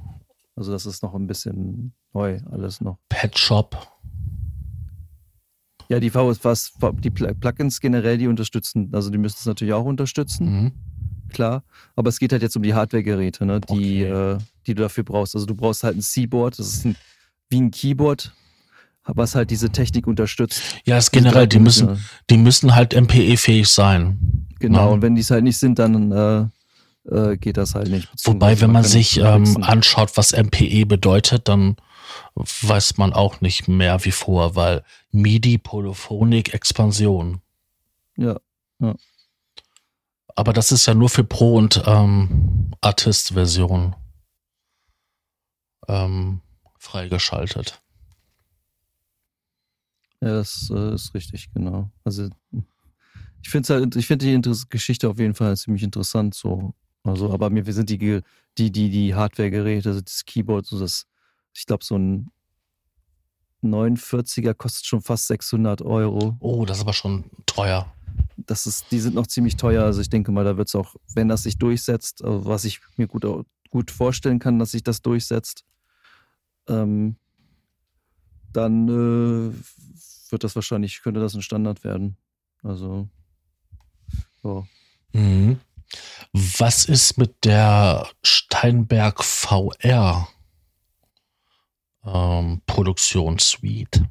Also das ist noch ein bisschen neu, alles noch. Pet Shop. Ja, die VS, die Plugins generell, die unterstützen, also die müssen es natürlich auch unterstützen. Mhm. Klar, aber es geht halt jetzt um die Hardware-Geräte, ne, die, okay. äh, die du dafür brauchst. Also du brauchst halt ein Seaboard, das ist ein, wie ein Keyboard, was halt diese Technik unterstützt. Ja, ist generell, die müssen, die müssen halt MPE-fähig sein. Genau, ja. Ne? und wenn die es halt nicht sind, dann äh, äh, geht das halt nicht. Wobei, wenn man sich ähm, anschaut, was MPE bedeutet, dann weiß man auch nicht mehr wie vor, weil MIDI, Polyphonik, Expansion. Ja, ja. Aber das ist ja nur für Pro- und ähm, Artist-Version ähm, freigeschaltet. Ja, das äh, ist richtig, genau. Also ich finde halt, ich finde die Inter Geschichte auf jeden Fall ziemlich interessant so. Also, aber mir sind die, die, die, die Hardware-Geräte, also das Keyboard, so das, ich glaube, so ein 49er kostet schon fast 600 Euro. Oh, das ist aber schon teuer. Das ist, die sind noch ziemlich teuer. Also ich denke mal, da wird es auch, wenn das sich durchsetzt, also was ich mir gut, gut vorstellen kann, dass sich das durchsetzt, ähm, dann äh, wird das wahrscheinlich, könnte das ein Standard werden. Also, ja. Mhm. Was ist mit der Steinberg VR ähm, Produktionssuite?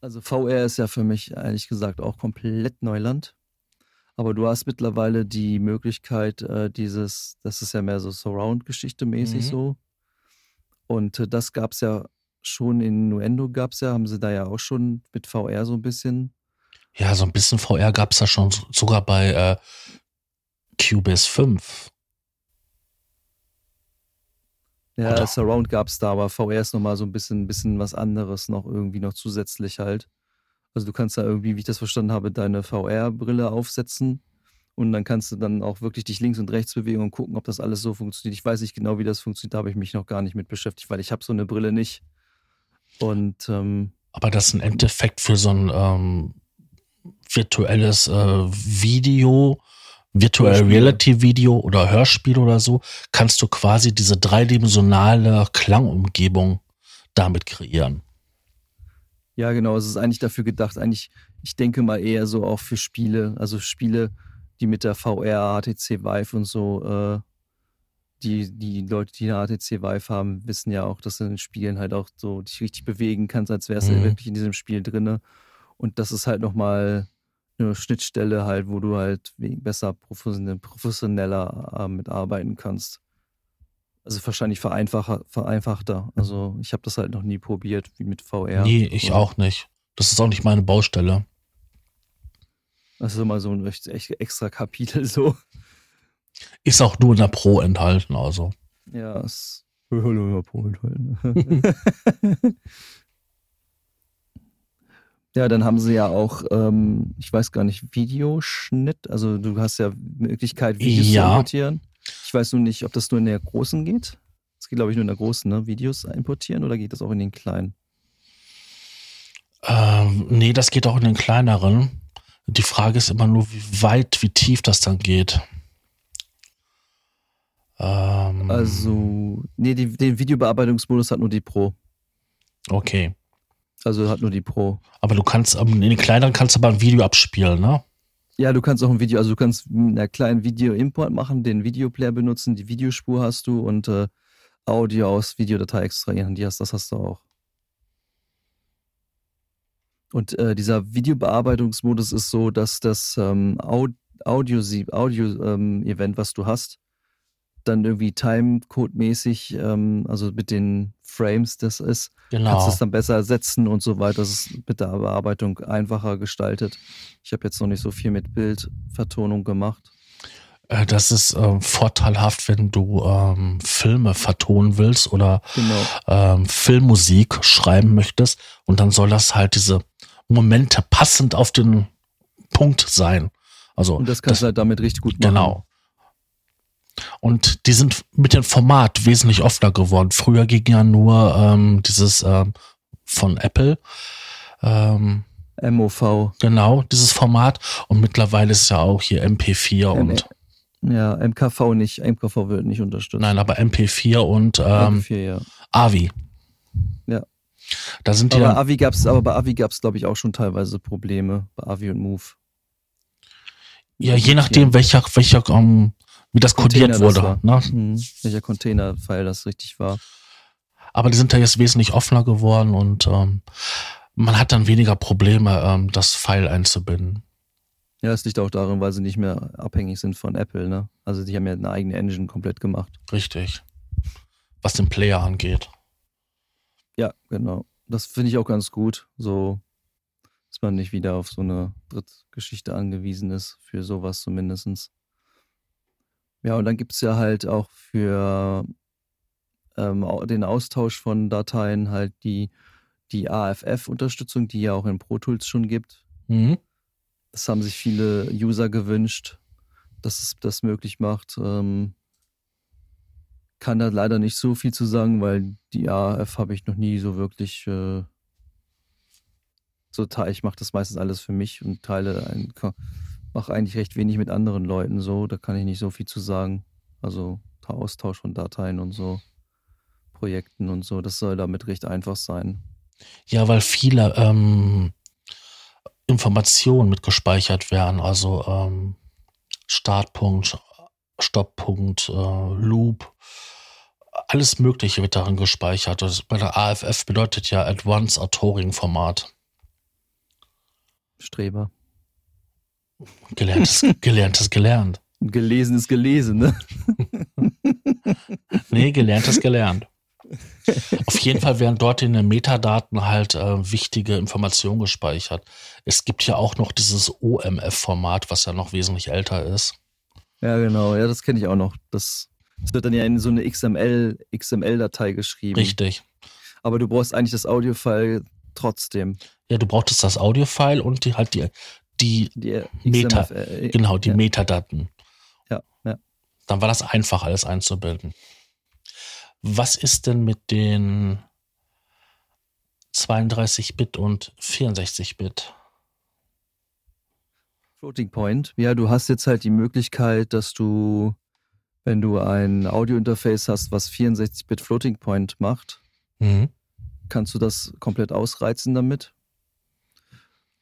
Also VR ist ja für mich ehrlich gesagt auch komplett Neuland. Aber du hast mittlerweile die Möglichkeit, äh, dieses, das ist ja mehr so Surround-Geschichte mäßig mhm. so. Und äh, das gab es ja schon in Nuendo gab es ja, haben sie da ja auch schon mit VR so ein bisschen. Ja, so ein bisschen VR gab es ja schon sogar bei äh, Cubase 5. Ja, Oder? Surround gab es da, aber VR ist nochmal so ein bisschen, bisschen was anderes noch irgendwie noch zusätzlich halt. Also du kannst da irgendwie, wie ich das verstanden habe, deine VR-Brille aufsetzen und dann kannst du dann auch wirklich dich links und rechts bewegen und gucken, ob das alles so funktioniert. Ich weiß nicht genau, wie das funktioniert, da habe ich mich noch gar nicht mit beschäftigt, weil ich habe so eine Brille nicht. Und ähm, aber das ist ein Endeffekt für so ein ähm, virtuelles äh, Video, Virtual Reality Video oder Hörspiel oder so, kannst du quasi diese dreidimensionale Klangumgebung damit kreieren. Ja, genau. Es ist eigentlich dafür gedacht, eigentlich, ich denke mal eher so auch für Spiele, also Spiele, die mit der VR, HTC Vive und so äh, die, die Leute, die eine HTC Vive haben, wissen ja auch, dass du in den Spielen halt auch so dich richtig bewegen kannst, als wärst du mhm. wirklich in diesem Spiel drinne. Und das ist halt nochmal eine Schnittstelle halt, wo du halt besser professioneller äh, mitarbeiten kannst. Also wahrscheinlich vereinfacher, vereinfachter. Also ich habe das halt noch nie probiert, wie mit VR. Nee, ich oder? auch nicht. Das ist auch nicht meine Baustelle. Das ist immer so ein echt extra Kapitel so. Ist auch nur in der Pro enthalten, also. Ja, ist nur in der Pro enthalten. Ja, dann haben sie ja auch, ähm, ich weiß gar nicht, Videoschnitt. Also du hast ja Möglichkeit, Videos ja. zu importieren. Ich weiß nur nicht, ob das nur in der großen geht. Es geht, glaube ich, nur in der großen, ne? Videos importieren oder geht das auch in den kleinen? Ähm, nee, das geht auch in den kleineren. Die Frage ist immer nur, wie weit, wie tief das dann geht. Ähm, also, nee, die, den Videobearbeitungsmodus hat nur die Pro. Okay. Also hat nur die Pro. Aber du kannst, ähm, in den kleineren kannst du aber ein Video abspielen, ne? Ja, du kannst auch ein Video, also du kannst mit einer kleinen Video-Import machen, den Videoplayer benutzen, die Videospur hast du und äh, Audio aus Videodatei extrahieren. Die hast, das hast du auch. Und äh, dieser Videobearbeitungsmodus ist so, dass das ähm, Audio-Event, Audio, ähm, was du hast, dann irgendwie Timecode-mäßig, ähm, also mit den Frames das ist, genau. kannst du es dann besser setzen und so weiter. Das ist mit der Bearbeitung einfacher gestaltet. Ich habe jetzt noch nicht so viel mit Bildvertonung gemacht. Äh, das ist äh, vorteilhaft, wenn du ähm, Filme vertonen willst oder genau. ähm, Filmmusik schreiben möchtest. Und dann soll das halt diese Momente passend auf den Punkt sein. Also, und das kannst du halt damit richtig gut machen. Genau. Und die sind mit dem Format wesentlich offener geworden. Früher ging ja nur ähm, dieses ähm, von Apple. Ähm, MOV. Genau, dieses Format. Und mittlerweile ist ja auch hier MP4 M und. Ja, MKV nicht. MKV wird nicht unterstützt. Nein, aber MP4 und ähm, MP4, ja. AVI. Ja. Da sind aber, AVI gab's, aber bei AVI gab es, glaube ich, auch schon teilweise Probleme. Bei AVI und Move. Ja, je nachdem, welcher, welcher um, ähm, wie das Container kodiert wurde. Das ne? hm, welcher Container-File das richtig war. Aber die sind ja jetzt wesentlich offener geworden und ähm, man hat dann weniger Probleme, ähm, das File einzubinden. Ja, es liegt auch daran, weil sie nicht mehr abhängig sind von Apple, ne? Also die haben ja eine eigene Engine komplett gemacht. Richtig. Was den Player angeht. Ja, genau. Das finde ich auch ganz gut, so dass man nicht wieder auf so eine Drittgeschichte angewiesen ist, für sowas zumindestens. Ja, und dann gibt es ja halt auch für ähm, den Austausch von Dateien halt die, die AFF-Unterstützung, die ja auch in Pro Tools schon gibt. Mhm. Das haben sich viele User gewünscht, dass es das möglich macht. Ähm, kann da leider nicht so viel zu sagen, weil die AFF habe ich noch nie so wirklich äh, so teil. Ich mache das meistens alles für mich und teile ein, mache eigentlich recht wenig mit anderen Leuten so, da kann ich nicht so viel zu sagen. Also Austausch von Dateien und so, Projekten und so, das soll damit recht einfach sein. Ja, weil viele ähm, Informationen mitgespeichert werden, also ähm, Startpunkt, Stopppunkt, äh, Loop, alles Mögliche wird darin gespeichert. Das bei der AFF bedeutet ja Advanced Authoring Format. Streber. Gelernt ist, gelernt. Gelesen ist gelesen, ne? nee, gelernt ist gelernt. Auf jeden Fall werden dort in den Metadaten halt äh, wichtige Informationen gespeichert. Es gibt ja auch noch dieses OMF-Format, was ja noch wesentlich älter ist. Ja, genau. Ja, das kenne ich auch noch. Das, das, wird dann ja in so eine XML, XML-Datei geschrieben. Richtig. Aber du brauchst eigentlich das Audio-File trotzdem. Ja, du brauchst das Audio-File und die, halt die, die, die Meta, XMF, äh, genau, die ja. Metadaten. Ja, ja. Dann war das einfach, alles einzubilden. Was ist denn mit den 32-Bit und 64-Bit? Floating Point. Ja, du hast jetzt halt die Möglichkeit, dass du, wenn du ein Audio-Interface hast, was 64-Bit Floating Point macht, mhm. kannst du das komplett ausreizen damit.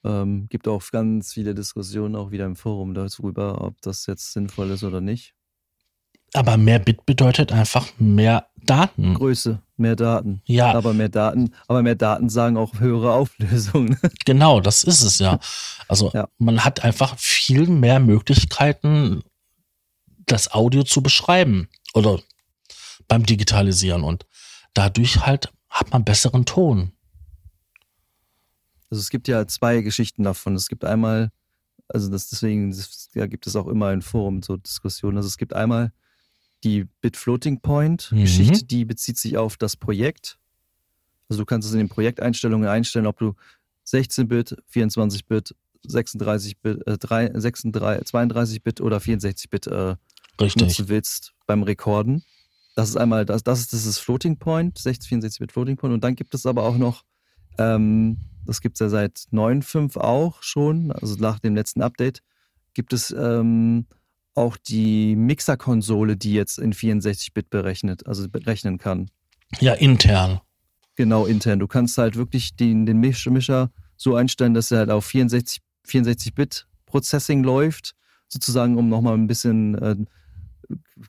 Ähm, gibt auch ganz viele Diskussionen auch wieder im Forum darüber, ob das jetzt sinnvoll ist oder nicht. Aber mehr Bit bedeutet einfach mehr Daten. Größe, mehr Daten. Ja. Aber mehr Daten, aber mehr Daten sagen auch höhere Auflösung. Genau, das ist es ja. Also Ja. man hat einfach viel mehr Möglichkeiten, das Audio zu beschreiben oder beim Digitalisieren und dadurch halt hat man besseren Ton. Also es gibt ja zwei Geschichten davon. Es gibt einmal, also das deswegen ja, gibt es auch immer in Forum so Diskussionen. Also es gibt einmal die Bit Floating Point Mhm. Geschichte, die bezieht sich auf das Projekt. Also du kannst es in den Projekteinstellungen einstellen, ob du 16-Bit, 24-Bit, 36-Bit, äh, 3, 36, 32-Bit oder 64-Bit äh, nutzen willst beim Rekorden. Das ist einmal, das, das ist dieses Floating Point, 64-Bit Floating Point. Und dann gibt es aber auch noch, ähm, das gibt es ja seit 9.5 auch schon, also nach dem letzten Update, gibt es ähm, auch die Mixer-Konsole, die jetzt in 64-Bit berechnet, also berechnen kann. Ja, intern. Genau, intern. Du kannst halt wirklich den, den Misch- Mischer so einstellen, dass er halt auf 64, 64-Bit Processing läuft, sozusagen, um nochmal ein bisschen, äh,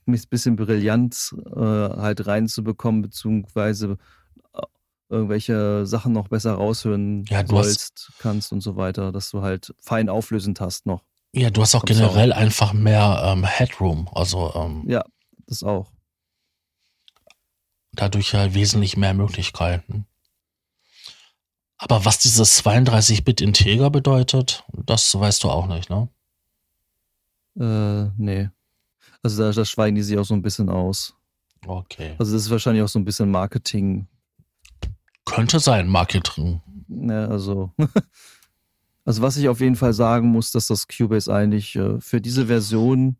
ein bisschen Brillanz äh, halt reinzubekommen, beziehungsweise irgendwelche Sachen noch besser raushören Ja, du hast- sollst, kannst und so weiter, dass du halt fein auflösend hast noch. Ja, du hast auch Sound. generell einfach mehr ähm, Headroom, also ähm, Ja, das auch. dadurch ja wesentlich mehr Möglichkeiten. Aber was dieses 32-Bit Integer bedeutet, das weißt du auch nicht, ne? Äh, nee. Also da, da schweigen die sich auch so ein bisschen aus. Okay. Also das ist wahrscheinlich auch so ein bisschen Marketing, Könnte sein, Marketing. Ne, also, also was ich auf jeden Fall sagen muss, dass das Cubase eigentlich äh, für diese Version,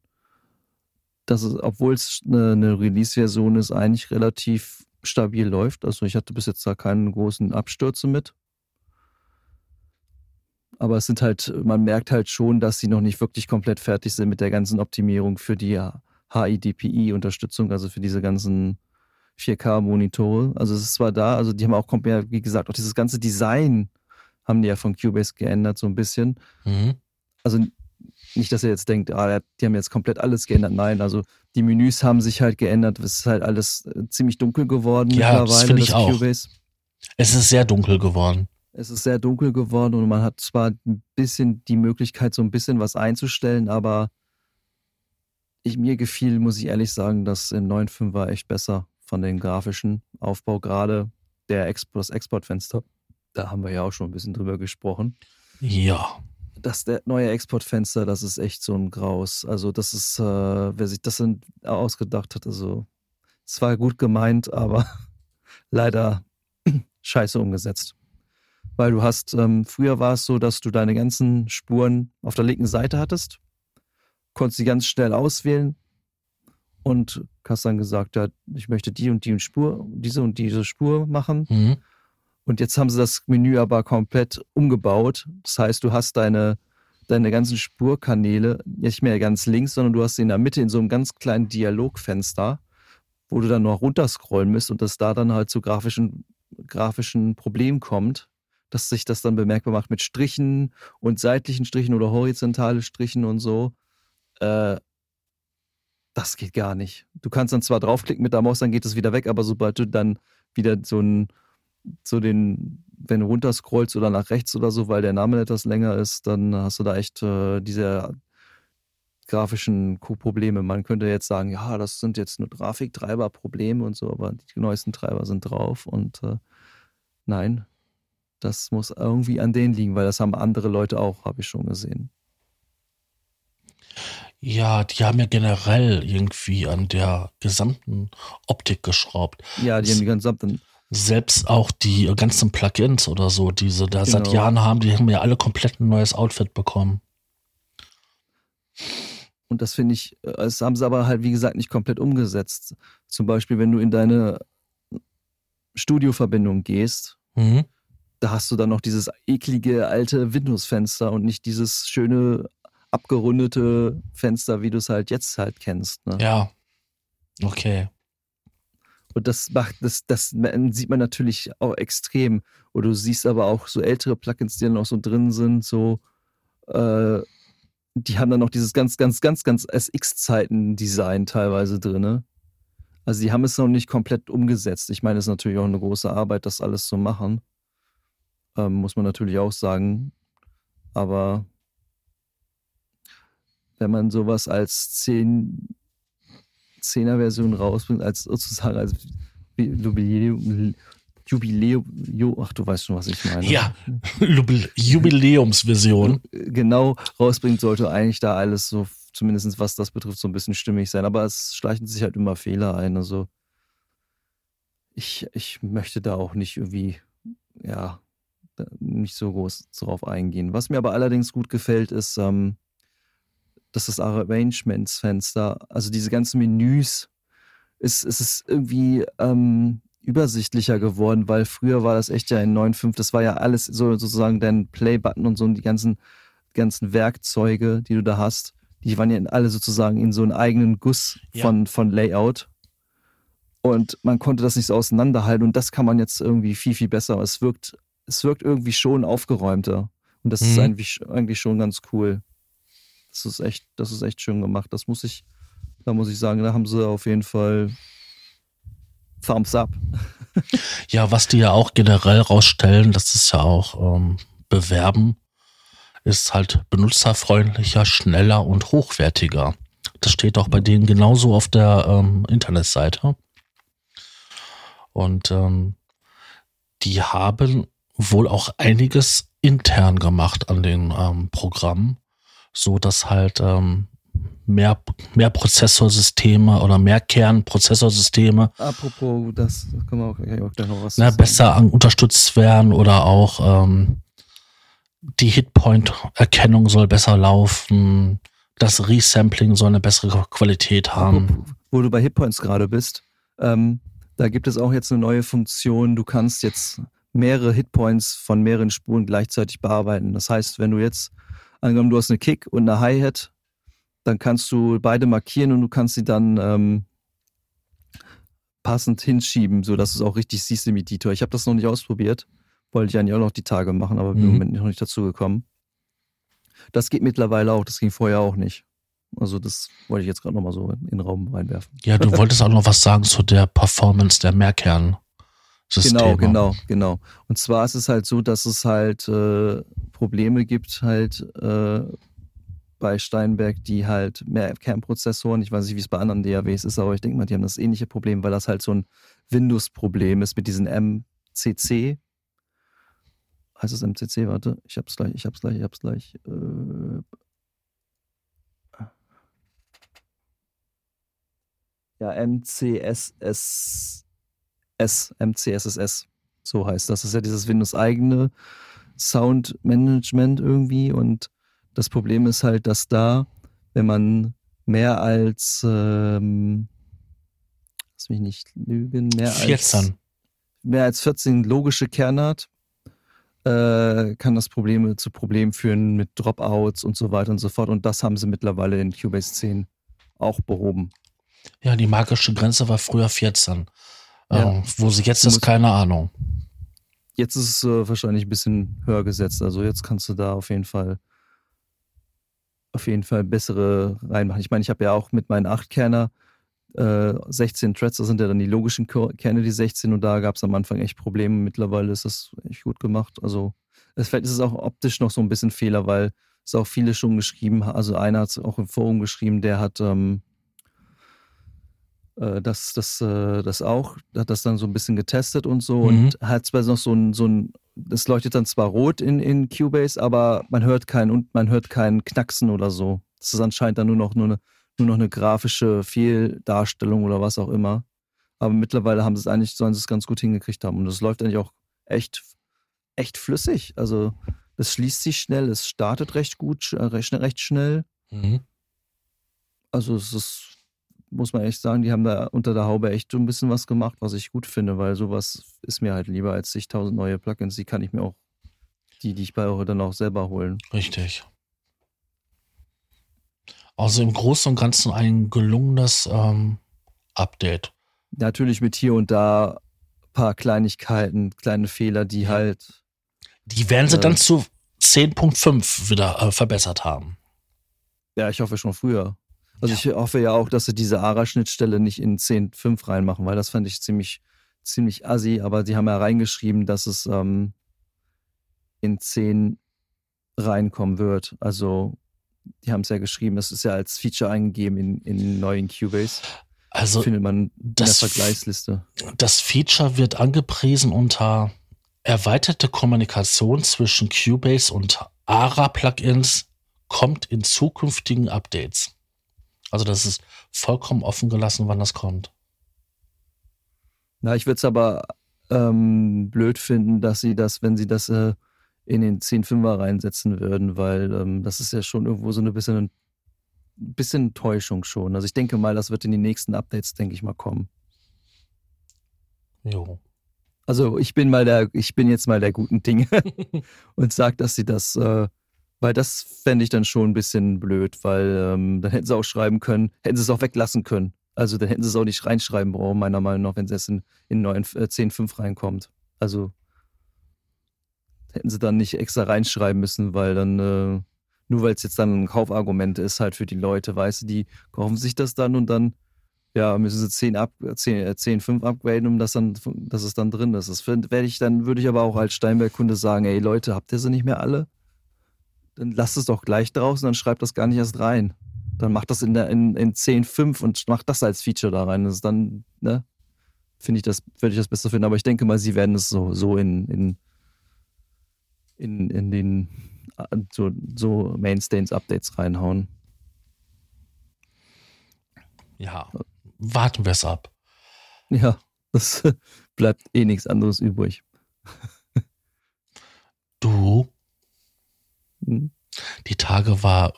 dass es, obwohl es eine, eine Release-Version ist, eigentlich relativ stabil läuft. Also ich hatte bis jetzt da keinen großen Abstürze mit. Aber es sind halt, man merkt halt schon, dass sie noch nicht wirklich komplett fertig sind mit der ganzen Optimierung für die HIDPI-Unterstützung, also für diese ganzen 4K-Monitore. Also es ist zwar da, also die haben auch, komplett, wie gesagt, auch dieses ganze Design haben die ja von Cubase geändert, so ein bisschen. Mhm. Also nicht, dass ihr jetzt denkt, ah, die haben jetzt komplett alles geändert. Nein, also die Menüs haben sich halt geändert. Es ist halt alles äh, ziemlich dunkel geworden Ja, das mittlerweile, finde ich auch. Cubase. Es ist sehr dunkel geworden. Es ist sehr dunkel geworden und man hat zwar ein bisschen die Möglichkeit, so ein bisschen was einzustellen, aber ich, mir gefiel, muss ich ehrlich sagen, dass im 9.5 war echt besser von den grafischen Aufbau, gerade der Export, das Exportfenster. Da haben wir ja auch schon ein bisschen drüber gesprochen. Ja. Das der neue Exportfenster, das ist echt so ein Graus. Also das ist, äh, wer sich das denn ausgedacht hat, also es war gut gemeint, aber leider scheiße umgesetzt. Weil du hast, ähm, früher war es so, dass du deine ganzen Spuren auf der linken Seite hattest, konntest die ganz schnell auswählen und hast dann gesagt, ja, ich möchte die und die und Spur, diese und diese Spur machen. Mhm. Und jetzt haben sie das Menü aber komplett umgebaut. Das heißt, du hast deine, deine ganzen Spurkanäle nicht mehr ganz links, sondern du hast sie in der Mitte in so einem ganz kleinen Dialogfenster, wo du dann noch runterscrollen musst und das da dann halt zu grafischen, grafischen Problemen kommt, dass sich das dann bemerkbar macht mit Strichen und seitlichen Strichen oder horizontale Strichen und so. Äh, das geht gar nicht. Du kannst dann zwar draufklicken mit der Maus, dann geht es wieder weg, aber sobald du dann wieder so ein so den, wenn du runterscrollst oder nach rechts oder so, weil der Name etwas länger ist, dann hast du da echt äh, diese grafischen Probleme. Man könnte jetzt sagen, ja, das sind jetzt nur Grafiktreiber-Probleme und so, aber die neuesten Treiber sind drauf und äh, nein, das muss irgendwie an denen liegen, weil das haben andere Leute auch, habe ich schon gesehen. Ja, die haben ja generell irgendwie an der gesamten Optik geschraubt. Ja, die haben die gesamten, Selbst auch die ganzen Plugins oder so, die sie da seit Genau. Jahren haben, die haben ja alle komplett ein neues Outfit bekommen. Und das finde ich, äh, das haben sie aber halt, wie gesagt, nicht komplett umgesetzt. Zum Beispiel, wenn du in deine Studioverbindung gehst, Mhm. da hast du dann noch dieses eklige alte Windows-Fenster und nicht dieses schöne abgerundete Fenster, wie du es halt jetzt halt kennst. Ne? Ja. Okay. Und das macht, das, das sieht man natürlich auch extrem. Und du siehst aber auch so ältere Plugins, die dann noch so drin sind, so, äh, die haben dann noch dieses ganz, ganz, ganz, ganz SX-Zeiten-Design teilweise drin. Also die haben es noch nicht komplett umgesetzt. Ich meine, es ist natürlich auch eine große Arbeit, das alles zu machen. Ähm, muss man natürlich auch sagen. Aber wenn man sowas als 10, 10er Version rausbringt, als sozusagen als Jubiläum, Jubiläum, ach du weißt schon, was ich meine. Ja, Jubiläumsversion. Genau rausbringt, sollte eigentlich da alles so, zumindest was das betrifft, so ein bisschen stimmig sein. Aber es schleichen sich halt immer Fehler ein. Also ich, ich möchte da auch nicht irgendwie, ja, nicht so groß drauf eingehen. Was mir aber allerdings gut gefällt, ist, ähm, dass das Arrangements-Fenster, also diese ganzen Menüs, ist, ist es irgendwie ähm, übersichtlicher geworden, weil früher war das echt ja in 9.5, das war ja alles so sozusagen dein Play-Button und so und die ganzen, ganzen Werkzeuge, die du da hast, die waren ja alle sozusagen in so einem eigenen Guss von, ja. von Layout. Und man konnte das nicht so auseinanderhalten und das kann man jetzt irgendwie viel, viel besser. Es wirkt, es wirkt irgendwie schon aufgeräumter. Und das mhm. ist eigentlich, eigentlich schon ganz cool. Das ist echt, das ist echt schön gemacht. Das muss ich, da muss ich sagen, da haben sie auf jeden Fall Thumbs up. ja, was die ja auch generell rausstellen, das ist ja auch ähm, bewerben, ist halt benutzerfreundlicher, schneller und hochwertiger. Das steht auch bei denen genauso auf der ähm, Internetseite. Und ähm, die haben wohl auch einiges intern gemacht an den ähm, Programmen so dass halt ähm, mehr, mehr Prozessorsysteme oder mehr Kernprozessorsysteme Apropos, das, können wir auch, auch gleich noch was na, besser an, unterstützt werden oder auch ähm, die Hitpoint-Erkennung soll besser laufen, das Resampling soll eine bessere Qualität haben. Apropos, wo du bei Hitpoints gerade bist, ähm, da gibt es auch jetzt eine neue Funktion. Du kannst jetzt mehrere Hitpoints von mehreren Spuren gleichzeitig bearbeiten. Das heißt, wenn du jetzt Angenommen, du hast eine Kick und eine Hi-Hat, dann kannst du beide markieren und du kannst sie dann ähm, passend hinschieben, sodass du es auch richtig siehst im Editor. Ich habe das noch nicht ausprobiert. Wollte ich eigentlich auch noch die Tage machen, aber bin mhm. im Moment noch nicht dazu gekommen. Das geht mittlerweile auch, das ging vorher auch nicht. Also das wollte ich jetzt gerade nochmal so in den Raum reinwerfen. Ja, du wolltest auch noch was sagen zu der Performance der Mehrkern. Genau, genau, genau. Und zwar ist es halt so, dass es halt äh, Probleme gibt halt äh, bei Steinberg, die halt mehr Kernprozessoren, ich weiß nicht, wie es bei anderen DAWs ist, aber ich denke mal, die haben das ähnliche Problem, weil das halt so ein Windows-Problem ist mit diesen MCC. Heißt es MCC? Warte, ich hab's gleich, ich hab's gleich, ich hab's gleich. Äh, ja, MCSS S, MCSSS, so heißt das. Das ist ja dieses Windows-eigene Sound-Management irgendwie. Und das Problem ist halt, dass da, wenn man mehr als, ähm, lass mich nicht lügen, mehr 14. als, mehr als 14 logische Kerne hat, äh, kann das Probleme zu Problemen führen mit Dropouts und so weiter und so fort. Und das haben sie mittlerweile in Cubase 10 auch behoben. Ja, die magische Grenze war früher 14. Ja. Ähm, wo sie jetzt ist, keine Ahnung. Jetzt ist es äh, wahrscheinlich ein bisschen höher gesetzt. Also jetzt kannst du da auf jeden Fall auf jeden Fall bessere reinmachen. Ich meine, ich habe ja auch mit meinen 8-Kerner äh, 16 Threads, das sind ja dann die logischen Kerne, die 16 und da gab es am Anfang echt Probleme. Mittlerweile ist das echt gut gemacht. Also es, vielleicht ist es auch optisch noch so ein bisschen Fehler, weil es auch viele schon geschrieben haben. Also einer hat es auch im Forum geschrieben, der hat ähm, äh, das, das, äh, das auch, hat das dann so ein bisschen getestet und so mhm. und hat zwar noch so ein, so ein, das leuchtet dann zwar rot in, in Cubase, aber man hört keinen und man hört keinen Knacksen oder so. Das ist anscheinend dann nur noch, nur eine, nur noch eine grafische Fehldarstellung oder was auch immer. Aber mittlerweile haben sie es eigentlich, sollen sie es ganz gut hingekriegt haben. Und das läuft eigentlich auch echt, echt flüssig. Also das schließt sich schnell, es startet recht gut, recht, recht schnell. Mhm. Also es ist muss man echt sagen, die haben da unter der Haube echt so ein bisschen was gemacht, was ich gut finde, weil sowas ist mir halt lieber als zigtausend neue Plugins. Die kann ich mir auch, die, die ich bei euch dann auch selber holen. Richtig. Also im Großen und Ganzen ein gelungenes ähm, Update. Natürlich mit hier und da ein paar Kleinigkeiten, kleine Fehler, die halt. Die werden sie äh, dann zu 10.5 wieder äh, verbessert haben. Ja, ich hoffe schon früher. Also ich hoffe ja auch, dass sie diese ARA-Schnittstelle nicht in 10.5 reinmachen, weil das fand ich ziemlich, ziemlich assi. Aber sie haben ja reingeschrieben, dass es ähm, in 10 reinkommen wird. Also die haben es ja geschrieben, das ist ja als Feature eingegeben in, in neuen Cubase. Also findet man in das, der Vergleichsliste. das Feature wird angepriesen unter erweiterte Kommunikation zwischen Cubase und ARA-Plugins kommt in zukünftigen Updates. Also das ist vollkommen offen gelassen, wann das kommt. Na, ich würde es aber ähm, blöd finden, dass sie das, wenn sie das äh, in den 10-5er reinsetzen würden, weil ähm, das ist ja schon irgendwo so eine bisschen, ein bisschen Enttäuschung schon. Also ich denke mal, das wird in die nächsten Updates, denke ich mal, kommen. Jo. Also ich bin mal der, ich bin jetzt mal der guten Dinge und sag, dass sie das, äh, weil das fände ich dann schon ein bisschen blöd, weil ähm, dann hätten sie auch schreiben können, hätten sie es auch weglassen können. Also dann hätten sie es auch nicht reinschreiben brauchen, meiner Meinung nach, wenn es in, in 9, äh, 10.5 reinkommt. Also hätten sie dann nicht extra reinschreiben müssen, weil dann, äh, nur weil es jetzt dann ein Kaufargument ist halt für die Leute, weißt du, die kaufen sich das dann und dann, ja, müssen sie 10, ab, 10, äh, 10 5 upgraden, um das dann, dass es dann drin ist. Das werde ich dann, würde ich aber auch als Steinberg-Kunde sagen, ey Leute, habt ihr sie nicht mehr alle? Dann lasst es doch gleich draußen, dann schreibt das gar nicht erst rein. Dann macht das in, der, in, in 10.5 und macht das als Feature da rein. Das ist dann, ne? Finde ich das, würde ich das besser finden. Aber ich denke mal, sie werden es so, so in, in, in, in den so, so Mainstains-Updates reinhauen. Ja, warten wir es ab. Ja, das bleibt eh nichts anderes übrig. Du, die Tage war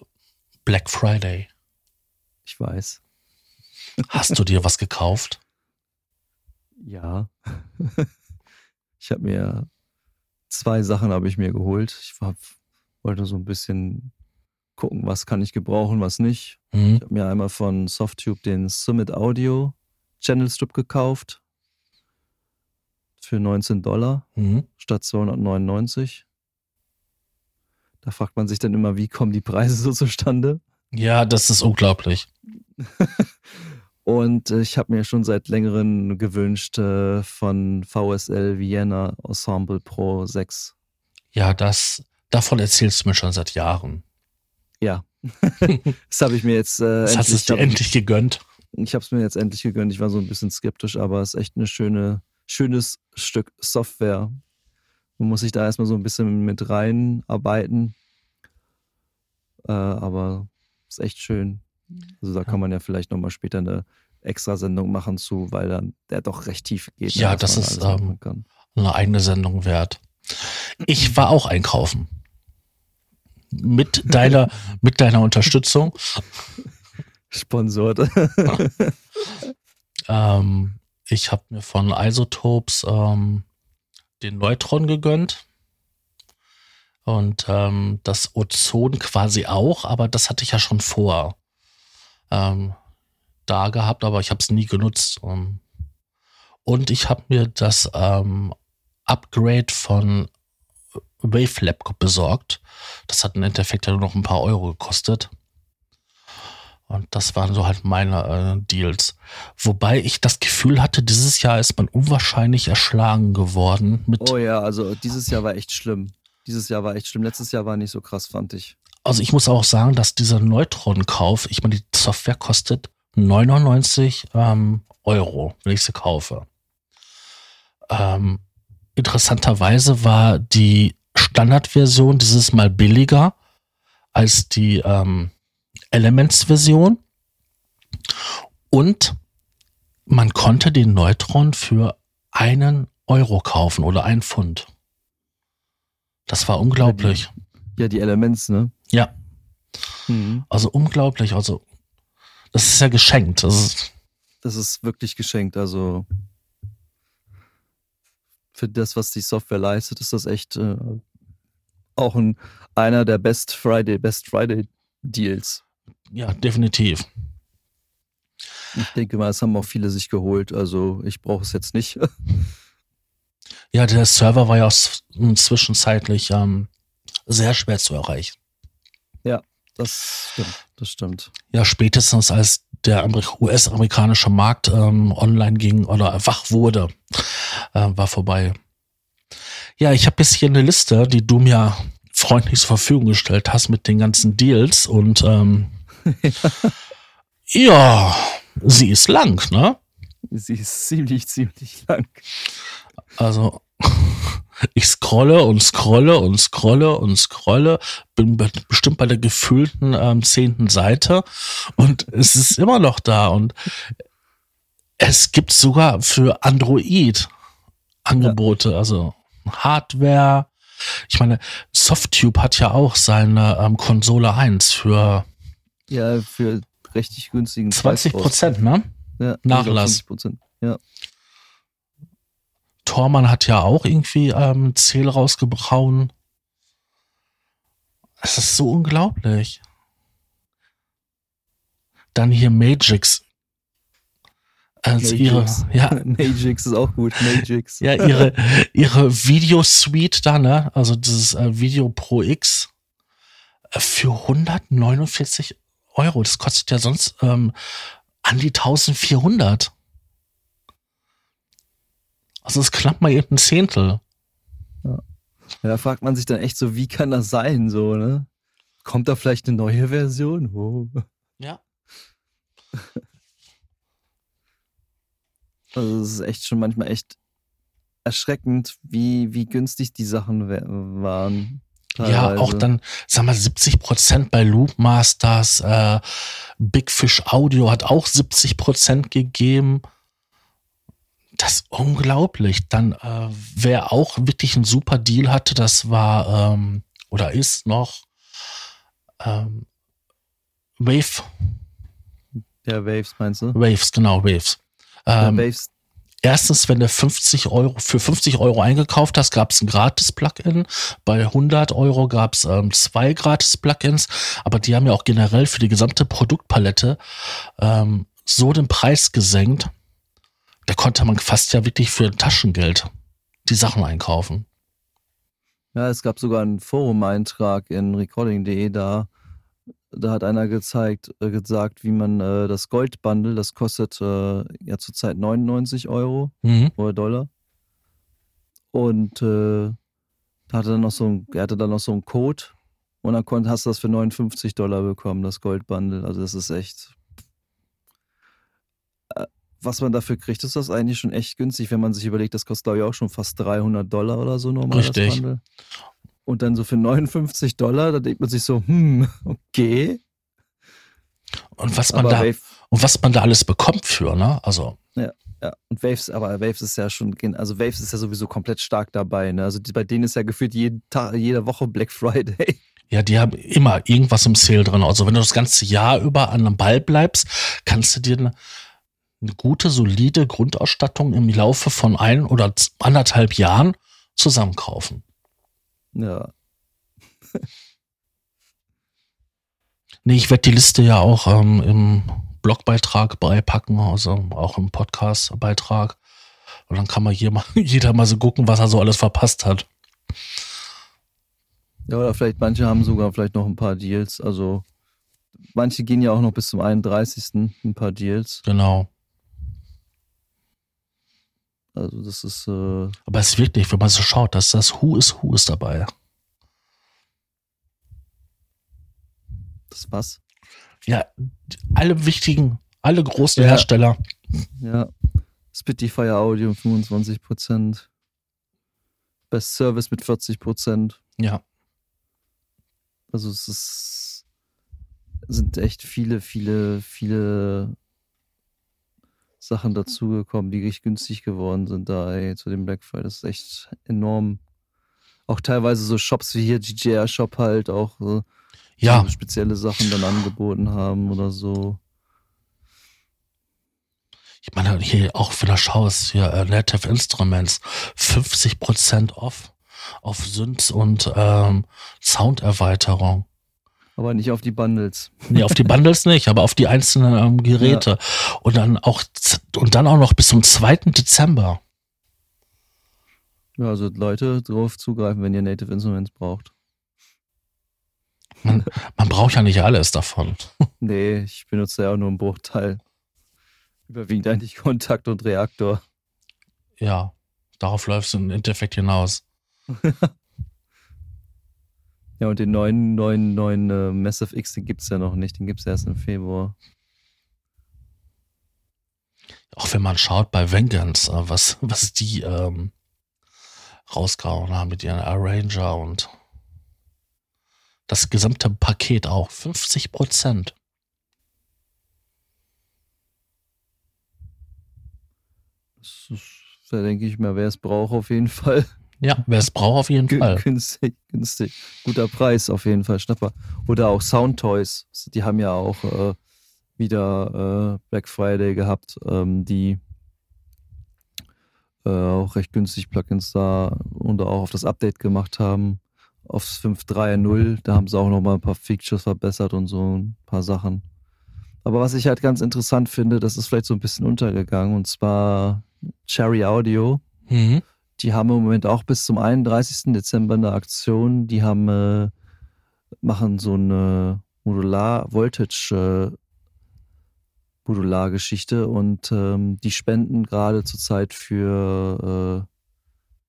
Black Friday. Ich weiß. Hast du dir was gekauft? Ja. ich habe mir zwei Sachen habe ich mir geholt. Ich war, wollte so ein bisschen gucken, was kann ich gebrauchen, was nicht. Hm? Ich habe mir einmal von Softtube den Summit Audio Channel Strip gekauft für 19 Dollar Hm? statt 299. Da fragt man sich dann immer, wie kommen die Preise so zustande? Ja, das ist unglaublich. Und äh, ich habe mir schon seit längerem gewünscht äh, von VSL Vienna Ensemble Pro 6. Ja, das, davon erzählst du mir schon seit Jahren. Ja. das habe ich mir jetzt äh, Das hast du endlich, dir endlich gegönnt. ich habe es mir jetzt endlich gegönnt. Ich war so ein bisschen skeptisch, aber es ist echt eine schöne, schönes Stück Software. Man muss sich da erstmal so ein bisschen mit reinarbeiten. Äh, aber ist echt schön. Also da kann man ja vielleicht nochmal später eine extra Sendung machen zu, weil dann der doch recht tief geht. Ja, das ist, ähm. Eine eigene Sendung wert. Ich war auch einkaufen. Mit deiner, mit deiner Unterstützung. Sponsort. Ähm, ich habe mir von Isotopes ähm, den Neutron gegönnt. Und ähm, das Ozon quasi auch, aber das hatte ich ja schon vor ähm, da gehabt, aber ich habe es nie genutzt. Ähm, und ich habe mir das ähm, Upgrade von Wavelab besorgt. Das hat im Endeffekt ja nur noch ein paar Euro gekostet. Und das waren so halt meine äh, Deals. Wobei ich das Gefühl hatte, dieses Jahr ist man unwahrscheinlich erschlagen geworden mit oh ja, also dieses Jahr war echt schlimm. Dieses Jahr war echt schlimm. Letztes Jahr war nicht so krass, fand ich. Also ich muss auch sagen, dass dieser Neutron-Kauf, ich meine, die Software kostet 99 ähm, Euro, wenn ich sie kaufe. Ähm, interessanterweise war die Standardversion dieses Mal billiger als die ähm, Elements-Version. Und man konnte den Neutron für einen Euro kaufen oder ein Pfund. Das war unglaublich. Ja, die Elements, ne? Ja. Mhm. Also unglaublich. Also, das ist ja geschenkt. Das ist, Das ist wirklich geschenkt. Also für das, was die Software leistet, ist das echt äh, auch ein, einer der Best Friday, Best Friday Deals. Ja, definitiv. Ich denke mal, es haben auch viele sich geholt. Also ich brauche es jetzt nicht. Ja, der Server war ja s- zwischenzeitlich ähm, sehr schwer zu erreichen. Das stimmt. das stimmt. Ja, spätestens als der US-amerikanische Markt ähm, online ging oder wach wurde, äh, war vorbei. Ja, ich habe jetzt hier eine Liste, die du mir freundlich zur Verfügung gestellt hast mit den ganzen Deals und ähm, ja, sie ist lang, ne? Sie ist ziemlich, ziemlich lang. Also, ich scrolle und scrolle und scrolle und scrolle, bin bestimmt bei der gefühlten ähm, zehnten Seite und es ist immer noch da und es gibt sogar für Android Angebote, ja. also Hardware. Ich meine, Softtube hat ja auch seine ähm, Konsole 1 für ja für richtig günstigen 20 Prozent, ne? Ja, Nachlass. 20%. Ja. Tormann hat ja auch irgendwie ähm, Zähl rausgebrauen. Es ist so unglaublich. Dann hier Magix. Als Magix. ihre, ja. Magix ist auch gut. Magix. Ja, ihre, ihre Videosuite da, ne? Also dieses äh, Video Pro X äh, für 149 Euro. Das kostet ja sonst ähm, an die 1400. Also es klappt mal eben ein Zehntel. Ja. ja. da fragt man sich dann echt so, wie kann das sein, so, ne? Kommt da vielleicht eine neue Version? Oh. Ja. Also es ist echt schon manchmal echt erschreckend, wie, wie günstig die Sachen waren. Teilweise. Ja, auch dann, sag mal, 70 Prozent bei Loopmasters, äh, Big Fish Audio hat auch 70 Prozent gegeben. Das ist unglaublich. Dann, äh, wer auch wirklich einen super Deal hatte, das war, ähm, oder ist noch, ähm, Wave. Ja, Waves meinst du? Waves, genau, Waves. Ähm, ja, Waves Erstens, wenn du 50 Euro für 50 Euro eingekauft hast, gab es ein gratis Plugin. Bei 100 Euro gab es ähm, zwei gratis Plugins, aber die haben ja auch generell für die gesamte Produktpalette ähm, so den Preis gesenkt. Da konnte man fast ja wirklich für Taschengeld die Sachen einkaufen. Ja, es gab sogar einen Forum-Eintrag in recording.de da da hat einer gezeigt, äh, gesagt, wie man äh, das Gold-Bundle, das kostet äh, ja zurzeit 99 Euro mhm. oder Dollar. Und äh, da hatte dann noch so ein, er hatte dann noch so einen Code und dann konnt, hast du das für 59 Dollar bekommen, das Gold-Bundle. Also das ist echt. Äh, was man dafür kriegt, ist das eigentlich schon echt günstig, wenn man sich überlegt, das kostet glaube ich auch schon fast 300 Dollar oder so normal. Richtig. Und dann so für 59 Dollar, da denkt man sich so, hm, okay. Und was man aber da Wave, und was man da alles bekommt für, ne? Also. Ja, ja. Und Waves, aber Waves ist ja schon, also Waves ist ja sowieso komplett stark dabei, ne? Also die, bei denen ist ja gefühlt jeden Tag, jede Woche Black Friday. Ja, die haben immer irgendwas im Sale drin. Also wenn du das ganze Jahr über an einem Ball bleibst, kannst du dir eine, eine gute, solide Grundausstattung im Laufe von ein oder anderthalb Jahren zusammenkaufen. Ja. nee, ich werde die Liste ja auch ähm, im Blogbeitrag beipacken, also auch im Podcastbeitrag. Und dann kann man hier mal, jeder mal so gucken, was er so alles verpasst hat. Ja, oder vielleicht manche haben sogar vielleicht noch ein paar Deals. Also manche gehen ja auch noch bis zum 31. ein paar Deals. Genau. Also das ist. Äh Aber es ist wirklich, wenn man so schaut, dass das Who is Who ist dabei. Das was? Ja, alle wichtigen, alle großen ja. Hersteller. Ja. Spitfire Audio 25%. Best Service mit 40%. Ja. Also es ist, sind echt viele, viele, viele Sachen dazugekommen, die richtig günstig geworden sind da ey, zu dem Black Friday. Das ist echt enorm. Auch teilweise so Shops wie hier, GJR Shop halt auch so, ja. so spezielle Sachen dann angeboten haben oder so. Ich meine, hier auch wenn du schaust, hier uh, Native Instruments, 50% off auf Synths und ähm, Sounderweiterung. Aber nicht auf die Bundles. Nee, auf die Bundles nicht, aber auf die einzelnen ähm, Geräte. Ja. Und dann auch und dann auch noch bis zum 2. Dezember. Ja, also Leute drauf zugreifen, wenn ihr Native Instruments braucht. Man, man braucht ja nicht alles davon. Nee, ich benutze ja auch nur einen Bruchteil. Überwiegend eigentlich Kontakt und Reaktor. Ja, darauf läuft es im Endeffekt hinaus. ja, und den neuen, neuen, neuen äh, Massive X, den gibt es ja noch nicht. Den gibt es erst im Februar. Auch wenn man schaut bei Vengeance, äh, was, was die ähm, rausgehauen haben mit ihren Arranger und das gesamte Paket auch. 50 Prozent. Da denke ich mal, wer es braucht, auf jeden Fall. Ja, wer es braucht, auf jeden Fall. Günstig, günstig. Guter Preis, auf jeden Fall. Schnapper. Oder auch Soundtoys. Die haben ja auch äh, wieder äh, Black Friday gehabt, ähm, die äh, auch recht günstig Plugins da und auch auf das Update gemacht haben. Aufs 5.3.0. Da haben sie auch nochmal ein paar Features verbessert und so ein paar Sachen. Aber was ich halt ganz interessant finde, das ist vielleicht so ein bisschen untergegangen, und zwar Cherry Audio. Mhm. Die haben im Moment auch bis zum 31. Dezember eine Aktion. Die haben, äh, machen so eine Modular-Voltage- äh, und ähm, die spenden gerade zurzeit für, äh,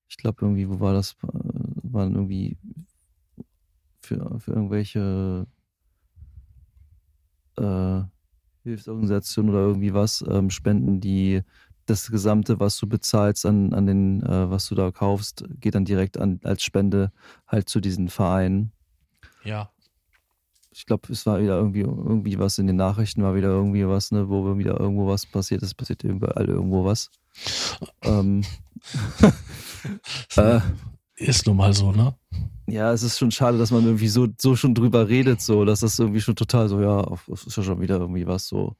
ich glaube irgendwie, wo war das? Äh, waren irgendwie für, für irgendwelche äh, Hilfsorganisationen oder irgendwie was, ähm, spenden die das Gesamte, was du bezahlst an, an den, äh, was du da kaufst, geht dann direkt an, als Spende halt zu diesen Vereinen. Ja. Ich glaube, es war wieder irgendwie, irgendwie was in den Nachrichten, war wieder irgendwie was, ne, wo wieder irgendwo was passiert ist, passiert überall irgendwo was. ähm, äh, ist nun mal so, ne? Ja, es ist schon schade, dass man irgendwie so, so schon drüber redet, so, dass das irgendwie schon total so, ja, es ist ja schon wieder irgendwie was so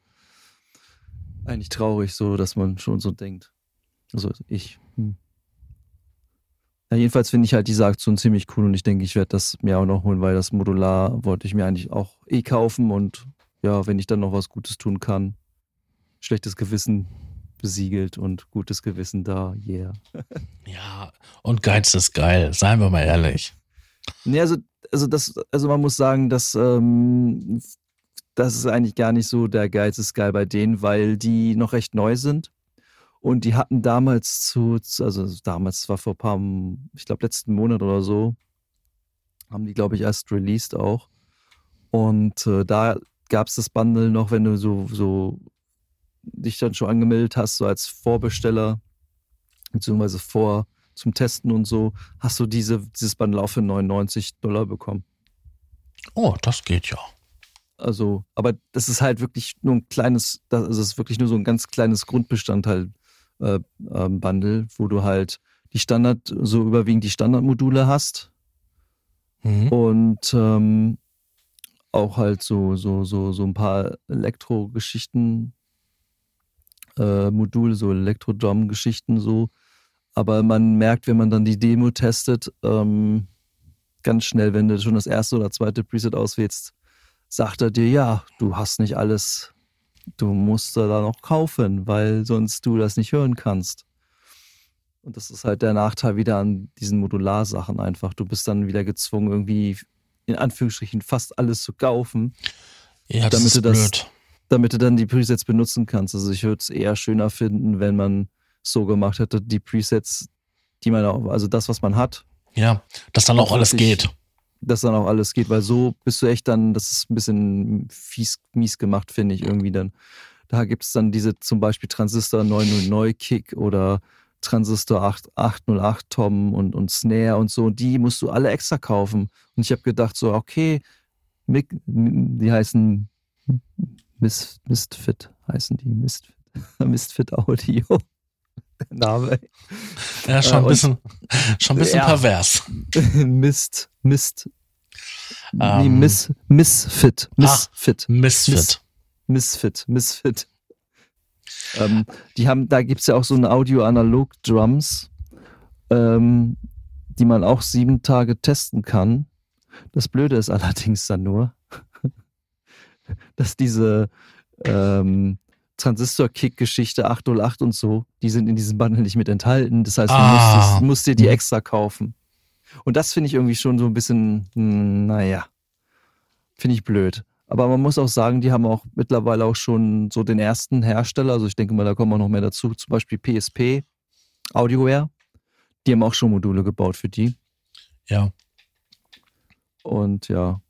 eigentlich traurig, so, dass man schon so denkt. Also ich. Hm. Ja, jedenfalls finde ich halt diese Aktion ziemlich cool und ich denke, ich werde das mir auch noch holen, weil das Modular wollte ich mir eigentlich auch eh kaufen und ja, wenn ich dann noch was Gutes tun kann, schlechtes Gewissen besiegelt und gutes Gewissen da, yeah. ja, und Geiz ist geil, seien wir mal ehrlich. Nee, also, also, das, also man muss sagen, dass ähm, das ist eigentlich gar nicht so der Geiz ist geil bei denen, weil die noch recht neu sind. Und die hatten damals zu, also damals war vor ein paar, ich glaube letzten Monat oder so, haben die, glaube ich, erst released auch. Und äh, da gab es das Bundle noch, wenn du so, so dich dann schon angemeldet hast, so als Vorbesteller, beziehungsweise vor zum Testen und so, hast du diese, dieses Bundle auch für 99 Dollar bekommen. Oh, das geht ja. Also, aber das ist halt wirklich nur ein kleines, das ist wirklich nur so ein ganz kleines Grundbestandteil äh, äh, Bundle, wo du halt die Standard, so überwiegend die Standardmodule hast. Mhm. Und ähm, auch halt so, so, so, so ein paar Elektro-Geschichten, äh, Module, so Elektro-Drum-Geschichten so. Aber man merkt, wenn man dann die Demo testet, ähm, ganz schnell, wenn du schon das erste oder zweite Preset auswählst, sagt er dir, ja, du hast nicht alles, du musst da noch kaufen, weil sonst du das nicht hören kannst. Und das ist halt der Nachteil wieder an diesen Modularsachen einfach. Du bist dann wieder gezwungen, irgendwie in Anführungsstrichen fast alles zu kaufen. Ja, das damit ist du das, blöd. Damit du dann die Presets benutzen kannst. Also ich würde es eher schöner finden, wenn man so gemacht hätte, die Presets, die man auch, also das, was man hat. Ja, dass dann auch alles geht dass dann auch alles geht, weil so bist du echt dann, das ist ein bisschen fies, mies gemacht, finde ich irgendwie dann. Da gibt es dann diese zum Beispiel Transistor 909 Kick oder Transistor 8, 808 Tom und, und Snare und so. Und die musst du alle extra kaufen. Und ich habe gedacht, so, okay, die heißen Mist, Mistfit, heißen die Mistfit, Mistfit Audio. Name. Ja, schon ein äh, bisschen, schon ein bisschen ja, pervers. Mist, Mist. Um, nee, ähm, Miss, Misfit. Misfit. Ah, Misfit. Misfit. Misfit. Ähm, die haben, da gibt es ja auch so ein Audio-Analog-Drums, ähm, die man auch sieben Tage testen kann. Das Blöde ist allerdings dann nur, dass diese ähm, Transistor-Kick-Geschichte 808 und so, die sind in diesem Bundle nicht mit enthalten. Das heißt, du ah. musst, musst, dir die extra kaufen. Und das finde ich irgendwie schon so ein bisschen, hm, naja. Finde ich blöd. Aber man muss auch sagen, die haben auch mittlerweile auch schon so den ersten Hersteller, also ich denke mal, da kommen auch noch mehr dazu, zum Beispiel PSP, Audioware. Die haben auch schon Module gebaut für die. Ja. Und ja.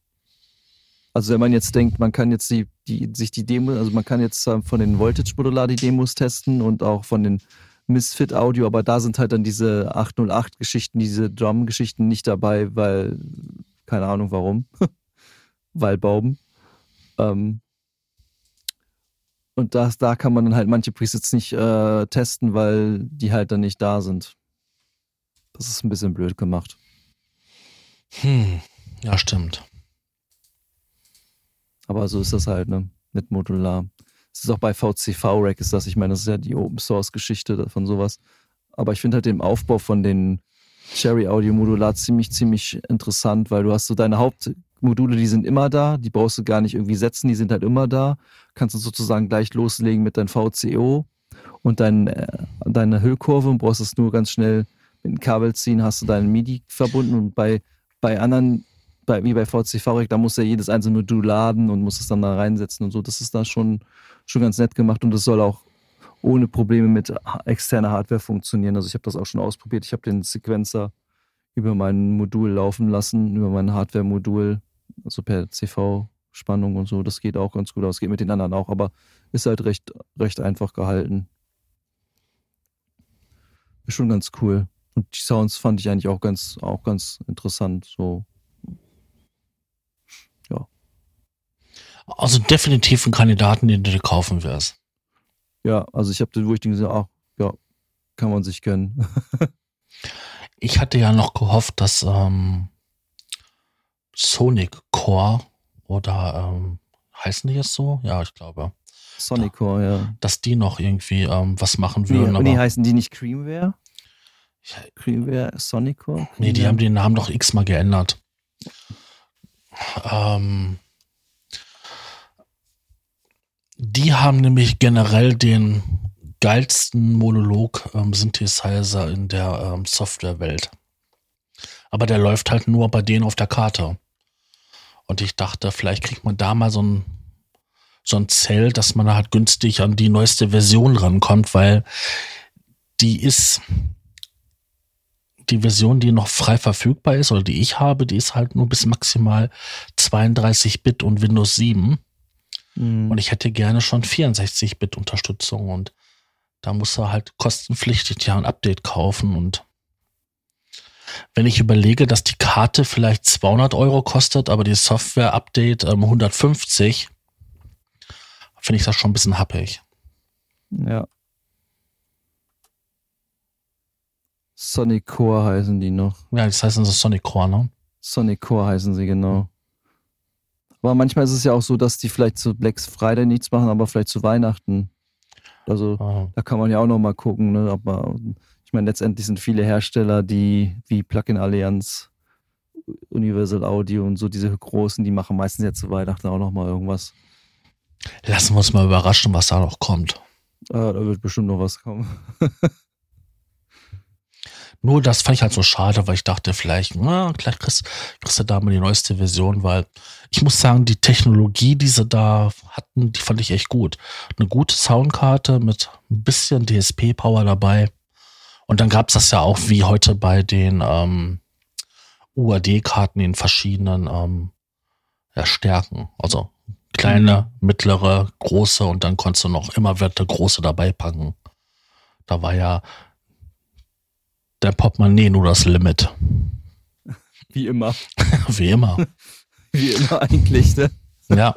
Also wenn man jetzt denkt, man kann jetzt die, die sich die Demo, also man kann jetzt äh, von den Voltage Modular die Demos testen und auch von den Misfit Audio, aber da sind halt dann diese 808 Geschichten, diese Drum Geschichten nicht dabei, weil keine Ahnung warum. weil Bauben. Ähm, und das, da kann man dann halt manche Presets nicht äh, testen, weil die halt dann nicht da sind. Das ist ein bisschen blöd gemacht. Hm, ja, stimmt. Aber so ist das halt, ne? Mit Modular. Es ist auch bei VCV-Rack ist das, ich meine, das ist ja die Open Source Geschichte von sowas. Aber ich finde halt den Aufbau von den Cherry Audio Modular ziemlich, ziemlich interessant, weil du hast so deine Hauptmodule, die sind immer da, die brauchst du gar nicht irgendwie setzen, die sind halt immer da. Kannst du sozusagen gleich loslegen mit deinem VCO und dein, äh, deine Hüllkurve und brauchst es nur ganz schnell mit dem Kabel ziehen, hast du deinen MIDI verbunden und bei, bei anderen, bei, wie bei VCV, da muss ja jedes einzelne Modul laden und muss es dann da reinsetzen und so. Das ist da schon, schon ganz nett gemacht und das soll auch ohne Probleme mit externer Hardware funktionieren. Also ich habe das auch schon ausprobiert. Ich habe den Sequencer über mein Modul laufen lassen, über mein Hardware-Modul, also per CV-Spannung und so. Das geht auch ganz gut aus. Geht mit den anderen auch, aber ist halt recht, recht einfach gehalten. Ist schon ganz cool. Und die Sounds fand ich eigentlich auch ganz, auch ganz interessant. So. Also definitiv ein Kandidaten, den du dir kaufen wirst. Ja, also ich habe den, wo ich den gesehen ach, ja, kann man sich gönnen. ich hatte ja noch gehofft, dass ähm, Sonic Core oder ähm, heißen die jetzt so? Ja, ich glaube. Sonic Core, ja. Dass die noch irgendwie ähm, was machen würden. Nee, nee, heißen die nicht Creamware? Creamware, Sonic Core? Creamware? Nee, die haben den Namen doch x-mal geändert. Ähm, die haben nämlich generell den geilsten Monolog-Synthesizer ähm, in der ähm, Softwarewelt. Aber der läuft halt nur bei denen auf der Karte. Und ich dachte, vielleicht kriegt man da mal so ein, so ein Zelt, dass man halt günstig an die neueste Version rankommt, weil die ist, die Version, die noch frei verfügbar ist oder die ich habe, die ist halt nur bis maximal 32 Bit und Windows 7. Mhm. Und ich hätte gerne schon 64-Bit-Unterstützung und da muss er halt kostenpflichtig ja ein Update kaufen und wenn ich überlege, dass die Karte vielleicht 200 Euro kostet, aber die Software-Update ähm, 150, finde ich das schon ein bisschen happig. Ja. Sonic Core heißen die noch. Ja, das heißen sie Sonic Core, ne? Sonic Core heißen sie, genau. Aber manchmal ist es ja auch so, dass die vielleicht zu Black Friday nichts machen, aber vielleicht zu Weihnachten. Also oh. da kann man ja auch noch mal gucken. Ne? Aber ich meine, letztendlich sind viele Hersteller, die wie Plugin Allianz, Universal Audio und so diese großen, die machen meistens ja zu Weihnachten auch noch mal irgendwas. Lassen wir uns mal überraschen, was da noch kommt. Ah, da wird bestimmt noch was kommen. Nur das fand ich halt so schade, weil ich dachte, vielleicht, na, vielleicht kriegst, kriegst du da mal die neueste Version, weil ich muss sagen, die Technologie, die sie da hatten, die fand ich echt gut. Eine gute Soundkarte mit ein bisschen DSP-Power dabei. Und dann gab es das ja auch wie heute bei den ähm, UAD-Karten in verschiedenen ähm, ja, Stärken. Also kleine, mhm. mittlere, große und dann konntest du noch immer Werte große dabei packen. Da war ja der Portemonnaie nur das Limit. Wie immer. Wie immer. Wie immer eigentlich, ne? Ja.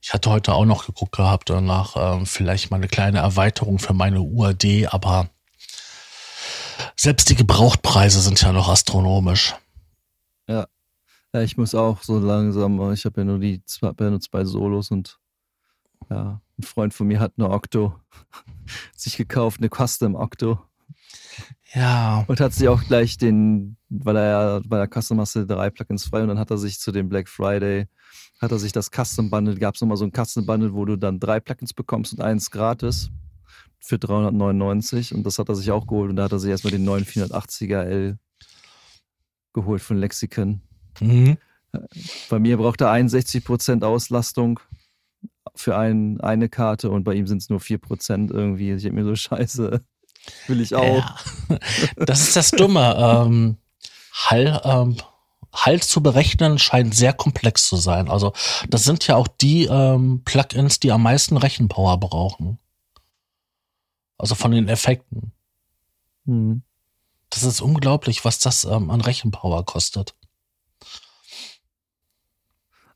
Ich hatte heute auch noch geguckt gehabt danach ähm, vielleicht mal eine kleine Erweiterung für meine UAD, aber selbst die Gebrauchtpreise sind ja noch astronomisch. Ja. Ja, ich muss auch so langsam, ich habe ja nur die zwei, ja nur zwei Solos und ja, ein Freund von mir hat eine Octo sich gekauft, eine Custom Octo. Ja. Und hat sich auch gleich den, weil er ja bei der Custom hast du drei Plugins frei und dann hat er sich zu dem Black Friday, hat er sich das Custom Bundle, gab es nochmal so ein Custom Bundle, wo du dann drei Plugins bekommst und eins gratis für 399 und das hat er sich auch geholt und da hat er sich erstmal den neuen 480er L geholt von Lexicon. Mhm. Bei mir braucht er 61% Auslastung für ein, eine Karte und bei ihm sind es nur 4% irgendwie. Ich habe mir so scheiße. Will ich auch. Ja, das ist das Dumme. ähm, Hall, ähm, Hall zu berechnen scheint sehr komplex zu sein. Also das sind ja auch die ähm, Plugins, die am meisten Rechenpower brauchen. Also von den Effekten. Hm. Das ist unglaublich, was das ähm, an Rechenpower kostet.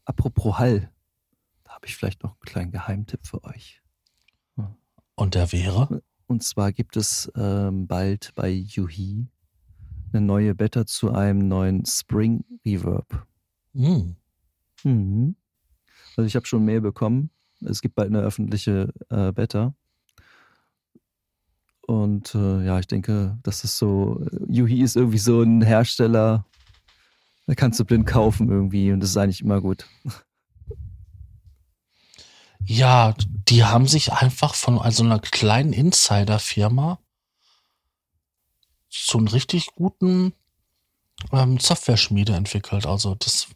Apropos Hall, habe ich vielleicht noch einen kleinen Geheimtipp für euch. Und der wäre? Und zwar gibt es ähm, bald bei Yuhi eine neue Beta zu einem neuen Spring Reverb. Mhm. Mhm. Also ich habe schon mehr bekommen. Es gibt bald eine öffentliche äh, Beta. Und äh, ja, ich denke, das ist so, Yuhi ist irgendwie so ein Hersteller, da kannst du blind kaufen irgendwie und das ist eigentlich immer gut. Ja, die haben sich einfach von also einer kleinen Insider-Firma zu einem richtig guten ähm, Software-Schmiede entwickelt. Also das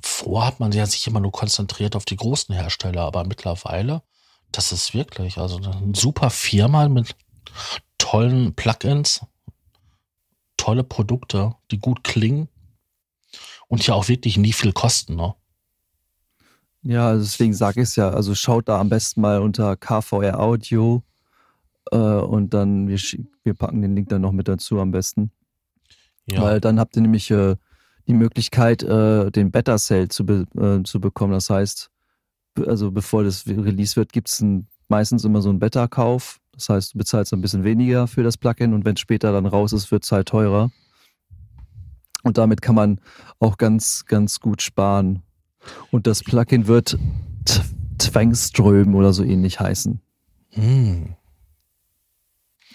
vorher hat man ja sich immer nur konzentriert auf die großen Hersteller, aber mittlerweile, das ist wirklich, also eine super Firma mit tollen Plugins, tolle Produkte, die gut klingen und ja auch wirklich nie viel kosten, ne? Ja, also deswegen sage ich es ja. Also schaut da am besten mal unter KVR Audio äh, und dann, wir, wir packen den Link dann noch mit dazu am besten. Ja. Weil dann habt ihr nämlich äh, die Möglichkeit, äh, den Beta Sale zu, be äh, zu bekommen. Das heißt, also bevor das Release wird, gibt es meistens immer so einen Beta-Kauf. Das heißt, du bezahlst ein bisschen weniger für das Plugin und wenn es später dann raus ist, wird es halt teurer. Und damit kann man auch ganz, ganz gut sparen. Und das Plugin wird Zwangström oder so ähnlich heißen. Hm.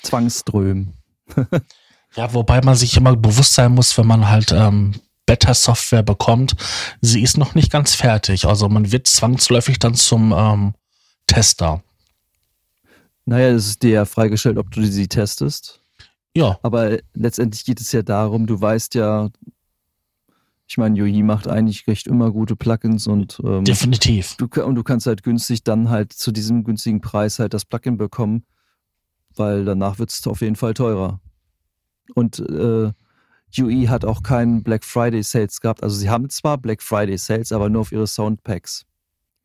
Zwangström. ja, wobei man sich immer bewusst sein muss, wenn man halt ähm, Beta-Software bekommt, sie ist noch nicht ganz fertig. Also man wird zwangsläufig dann zum ähm, Tester. Naja, es ist dir ja freigestellt, ob du sie testest. Ja. Aber letztendlich geht es ja darum, du weißt ja, ich meine, Yoyi macht eigentlich recht immer gute Plugins und ähm, definitiv. Du, und du kannst halt günstig dann halt zu diesem günstigen Preis halt das Plugin bekommen, weil danach wird es auf jeden Fall teurer. Und äh, UE hat auch keinen Black Friday Sales gehabt. Also sie haben zwar Black Friday Sales, aber nur auf ihre Soundpacks.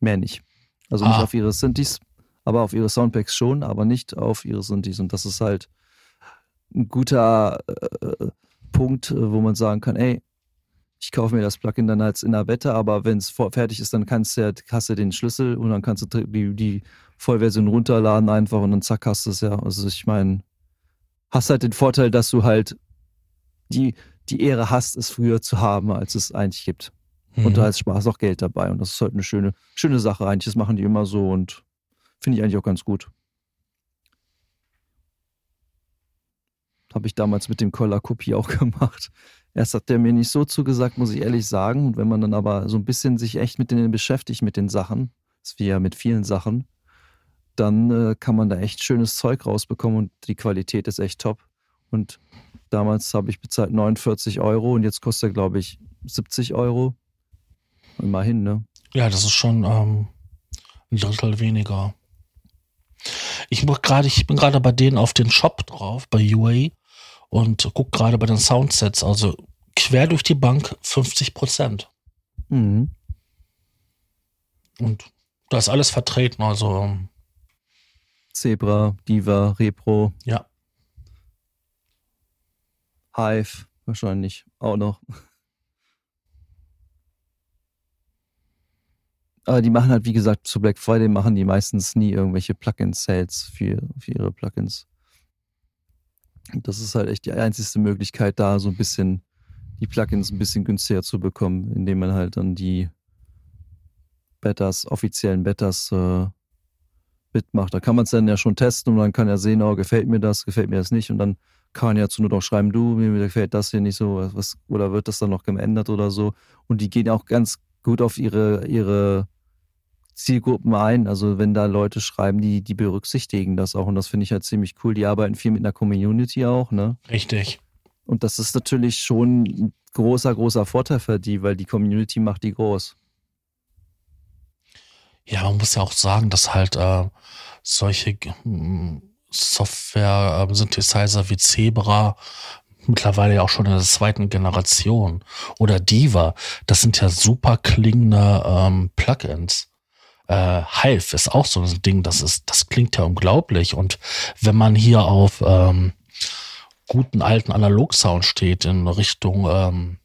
Mehr nicht. Also nicht ah. auf ihre Synthes, aber auf ihre Soundpacks schon, aber nicht auf ihre Synthes. Und das ist halt ein guter äh, Punkt, wo man sagen kann, ey, ich kaufe mir das Plugin dann als in der Beta, aber wenn es fertig ist, dann kannst du ja, hast du den Schlüssel und dann kannst du die, die Vollversion runterladen einfach und dann zack hast du es ja. Also ich meine, hast halt den Vorteil, dass du halt die, die Ehre hast, es früher zu haben, als es eigentlich gibt. Mhm. Und da ist Spaß auch Geld dabei. Und das ist halt eine schöne, schöne Sache eigentlich. Das machen die immer so und finde ich eigentlich auch ganz gut. Habe ich damals mit dem Collar Kopie auch gemacht. Erst hat der mir nicht so zugesagt, muss ich ehrlich sagen. Und wenn man dann aber so ein bisschen sich echt mit denen beschäftigt, mit den Sachen, das wie ja mit vielen Sachen, dann äh, kann man da echt schönes Zeug rausbekommen und die Qualität ist echt top. Und damals habe ich bezahlt 49 Euro und jetzt kostet er, glaube ich, 70 Euro. Immerhin, ne? Ja, das ist schon ähm, ein Drittel weniger. Ich, ich bin gerade bei denen auf den Shop drauf, bei UA und guck gerade bei den Soundsets, also quer durch die Bank 50 Prozent. Mhm. Und da ist alles vertreten, also. Ähm, Zebra, Diva, Repro. Ja. Hive wahrscheinlich auch noch. Aber die machen halt, wie gesagt, zu Black Friday machen die meistens nie irgendwelche Plugin-Sales für, für ihre Plugins. Das ist halt echt die einzigste Möglichkeit, da so ein bisschen die Plugins ein bisschen günstiger zu bekommen, indem man halt dann die Betas, offiziellen Betas äh, mitmacht. Da kann man es dann ja schon testen und dann kann er sehen, oh, gefällt mir das, gefällt mir das nicht. Und dann kann man ja zu nur noch schreiben, du, mir gefällt das hier nicht so, was, oder wird das dann noch geändert oder so. Und die gehen auch ganz gut auf ihre, ihre Zielgruppen ein. Also wenn da Leute schreiben, die, die berücksichtigen das auch und das finde ich halt ziemlich cool. Die arbeiten viel mit einer Community auch, ne? Richtig. Und das ist natürlich schon ein großer, großer Vorteil für die, weil die Community macht die groß. Ja, man muss ja auch sagen, dass halt äh, solche hm, Software-Synthesizer wie Zebra mittlerweile ja auch schon in der zweiten Generation oder Diva, das sind ja super klingende ähm, Plugins. Äh, Hive ist auch so ein Ding, das ist, das klingt ja unglaublich. Und wenn man hier auf ähm, guten alten Analog-Sound steht in Richtung ähm,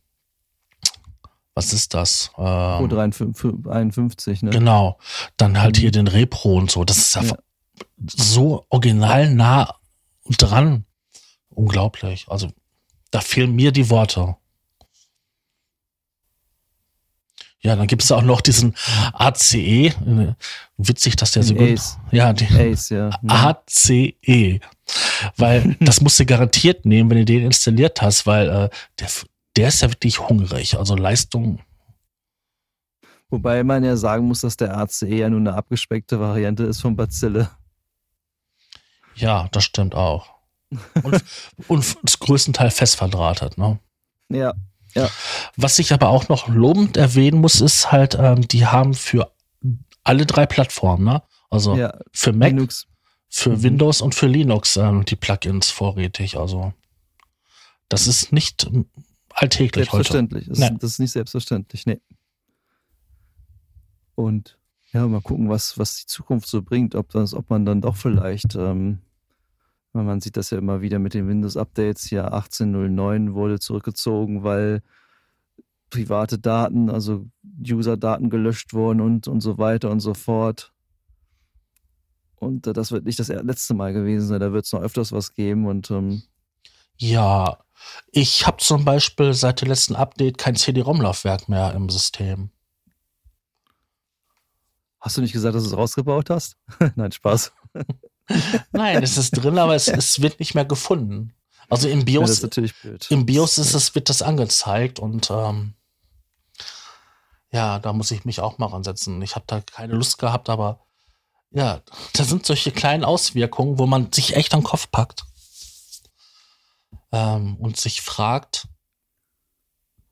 was ist das? Ähm, O351, ne? Genau. Dann halt mhm. hier den Repro und so. Das ist ja, ja. so original nah dran. Unglaublich. Also, da fehlen mir die Worte. Ja, dann gibt es auch noch diesen ACE. Witzig, dass der so gut. Ace. Ja, die Ace, ja. ACE. Weil das musst du garantiert nehmen, wenn du den installiert hast, weil äh, der, der ist ja wirklich hungrig. Also Leistung. Wobei man ja sagen muss, dass der ACE ja nur eine abgespeckte Variante ist von Bazille. Ja, das stimmt auch. Und, und größtenteils fest verdrahtet, ne? Ja, ja. Was ich aber auch noch lobend erwähnen muss, ist halt, ähm, die haben für alle drei Plattformen, ne? Also ja, für Mac, Linux. für mhm. Windows und für Linux ähm, die Plugins vorrätig. Also das ist nicht alltäglich selbstverständlich. heute. Selbstverständlich. Das ist nicht selbstverständlich, nee. Und ja, mal gucken, was, was die Zukunft so bringt, ob, das, ob man dann doch vielleicht, ähm, man sieht das ja immer wieder mit den Windows-Updates, hier 18.09 wurde zurückgezogen, weil private Daten, also User-Daten gelöscht wurden und, und so weiter und so fort. Und äh, das wird nicht das letzte Mal gewesen sein, da wird es noch öfters was geben und ähm, ja, ich habe zum Beispiel seit dem letzten Update kein CD-ROM-Laufwerk mehr im System. Hast du nicht gesagt, dass du es rausgebaut hast? Nein, Spaß. Nein, es ist drin, aber es, es wird nicht mehr gefunden. Also im BIOS, ja, im BIOS ist es, wird das angezeigt und ähm, ja, da muss ich mich auch mal ransetzen. Ich habe da keine Lust gehabt, aber ja, da sind solche kleinen Auswirkungen, wo man sich echt an den Kopf packt ähm, und sich fragt,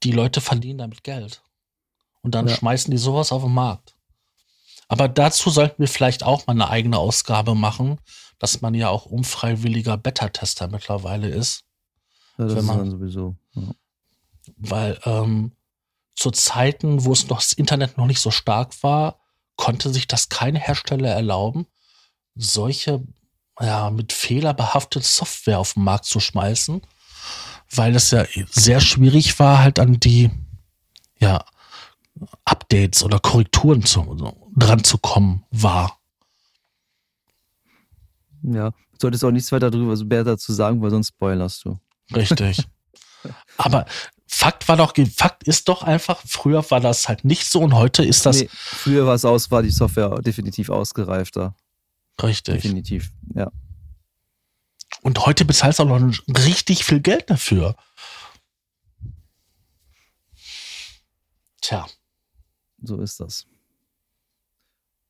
die Leute verdienen damit Geld. Und dann ja. schmeißen die sowas auf den Markt. Aber dazu sollten wir vielleicht auch mal eine eigene Ausgabe machen, dass man ja auch unfreiwilliger Beta-Tester mittlerweile ist. Ja, das man, ist dann sowieso. Ja. Weil ähm, zu Zeiten, wo es noch das Internet noch nicht so stark war, konnte sich das kein Hersteller erlauben, solche ja, mit Fehler behaftete Software auf den Markt zu schmeißen, weil es ja sehr schwierig war, halt an die ja, Updates oder Korrekturen zu, dran zu kommen war. Ja, solltest auch nichts weiter darüber mehr dazu sagen, weil sonst spoilerst du. Richtig. Aber Fakt war doch, Fakt ist doch einfach, früher war das halt nicht so und heute ist das. Nee, früher war es aus, war die Software definitiv ausgereifter. Richtig. Definitiv, ja. Und heute bezahlst du auch noch richtig viel Geld dafür. Tja. So ist das.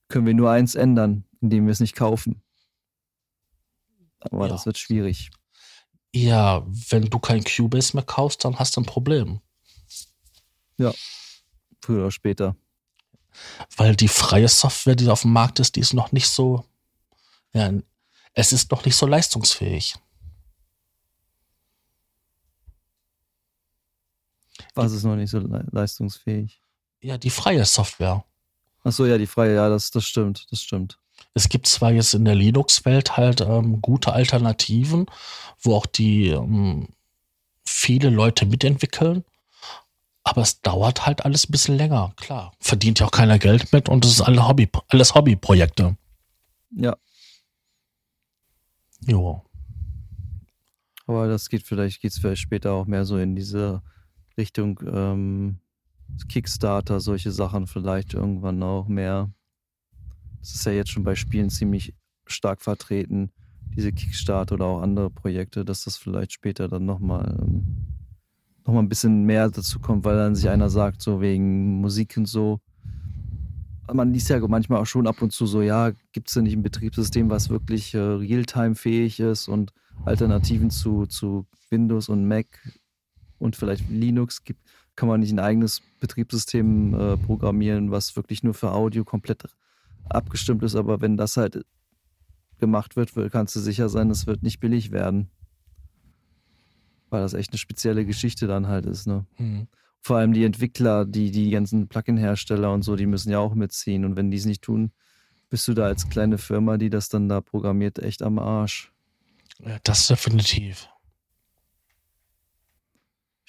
Können wir nur eins ändern, indem wir es nicht kaufen. Aber ja. das wird schwierig. Ja, wenn du kein Cubase mehr kaufst, dann hast du ein Problem. Ja, früher oder später. Weil die freie Software, die auf dem Markt ist, die ist noch nicht so ja, es ist noch nicht so leistungsfähig. Was ist noch nicht so leistungsfähig? Ja, die freie Software. Ach so, ja, die freie, ja, das, das stimmt, das stimmt. Es gibt zwar jetzt in der Linux-Welt halt ähm, gute Alternativen, wo auch die ähm, viele Leute mitentwickeln, aber es dauert halt alles ein bisschen länger, klar. Verdient ja auch keiner Geld mit und es ist alle Hobby, alles Hobbyprojekte. Ja, Jo. Aber das geht vielleicht, geht es vielleicht später auch mehr so in diese Richtung ähm, Kickstarter, solche Sachen vielleicht irgendwann auch mehr. Das ist ja jetzt schon bei Spielen ziemlich stark vertreten, diese Kickstarter oder auch andere Projekte, dass das vielleicht später dann nochmal ähm, noch mal ein bisschen mehr dazu kommt, weil dann sich einer sagt, so wegen Musik und so, man liest ja manchmal auch schon ab und zu so, ja, gibt es denn nicht ein Betriebssystem, was wirklich äh, realtime-fähig ist und Alternativen zu, zu Windows und Mac und vielleicht Linux gibt, kann man nicht ein eigenes Betriebssystem äh, programmieren, was wirklich nur für Audio komplett abgestimmt ist. Aber wenn das halt gemacht wird, kannst du sicher sein, es wird nicht billig werden. Weil das echt eine spezielle Geschichte dann halt ist. Ne? Mhm. Vor allem die Entwickler, die, die ganzen Plugin-Hersteller und so, die müssen ja auch mitziehen. Und wenn die es nicht tun, bist du da als kleine Firma, die das dann da programmiert, echt am Arsch. Ja, das definitiv.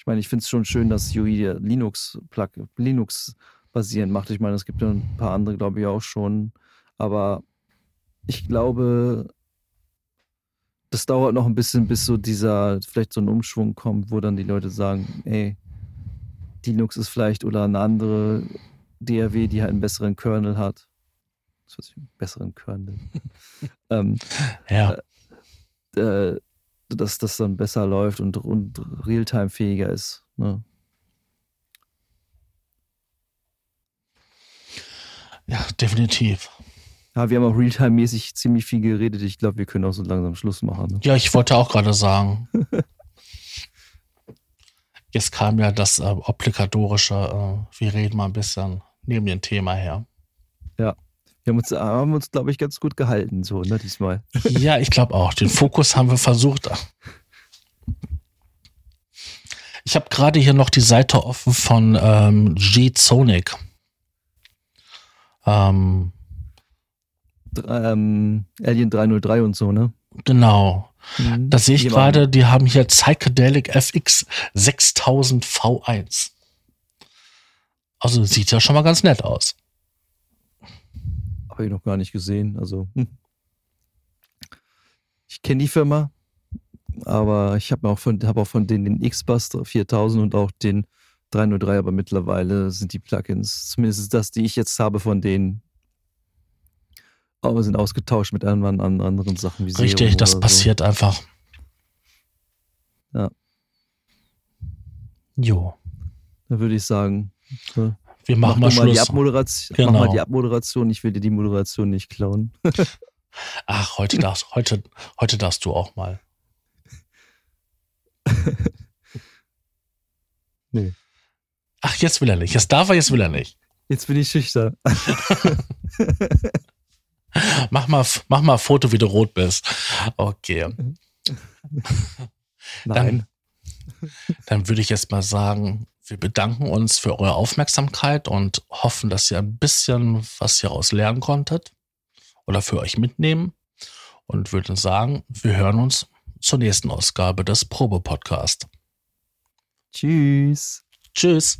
Ich meine, ich finde es schon schön, dass UI Linux, Plug, Linux basierend macht. Ich meine, es gibt ja ein paar andere, glaube ich, auch schon. Aber ich glaube, das dauert noch ein bisschen, bis so dieser, vielleicht so ein Umschwung kommt, wo dann die Leute sagen, ey, Linux ist vielleicht oder eine andere DRW, die halt einen besseren Kernel hat. Was weiß ich, einen besseren Kernel. ähm, ja. Äh, äh, dass das dann besser läuft und, und realtime-fähiger ist. Ne? Ja, definitiv. Ja, wir haben auch realtime-mäßig ziemlich viel geredet. Ich glaube, wir können auch so langsam Schluss machen. Ne? Ja, ich wollte auch gerade sagen. Jetzt kam ja das äh, obligatorische, äh, wir reden mal ein bisschen neben dem Thema her. Ja. Wir haben uns, haben uns glaube ich, ganz gut gehalten, so, ne, diesmal. Ja, ich glaube auch. Den Fokus haben wir versucht. Ich habe gerade hier noch die Seite offen von ähm, G-Sonic. Ähm, ähm, Alien 303 und so, ne? Genau. Mhm. Da sehe ich gerade, die haben hier Psychedelic FX 6000 V1. Also sieht ja schon mal ganz nett aus. Habe ich noch gar nicht gesehen. Also hm. ich kenne die Firma, aber ich habe auch von habe auch von denen den X-Bus 4000 und auch den 303, aber mittlerweile sind die Plugins, zumindest das, die ich jetzt habe von denen, aber sind ausgetauscht mit anderen, anderen Sachen wie Richtig, das so. passiert einfach. Ja. Jo. Da würde ich sagen, so. Wir machen mach mal, mal die Abmoderation. Genau. Mach mal die Abmoderation. Ich will dir die Moderation nicht klauen. Ach, heute darfst, heute, heute darfst du auch mal. nee. Ach, jetzt will er nicht. Jetzt darf er, jetzt will er nicht. Jetzt bin ich schüchtern. mach mal, mach mal ein Foto, wie du rot bist. Okay. Nein. Dann, dann würde ich jetzt mal sagen, wir bedanken uns für eure Aufmerksamkeit und hoffen, dass ihr ein bisschen was hieraus lernen konntet oder für euch mitnehmen. Und würden sagen, wir hören uns zur nächsten Ausgabe des Probe-Podcast. Tschüss. Tschüss.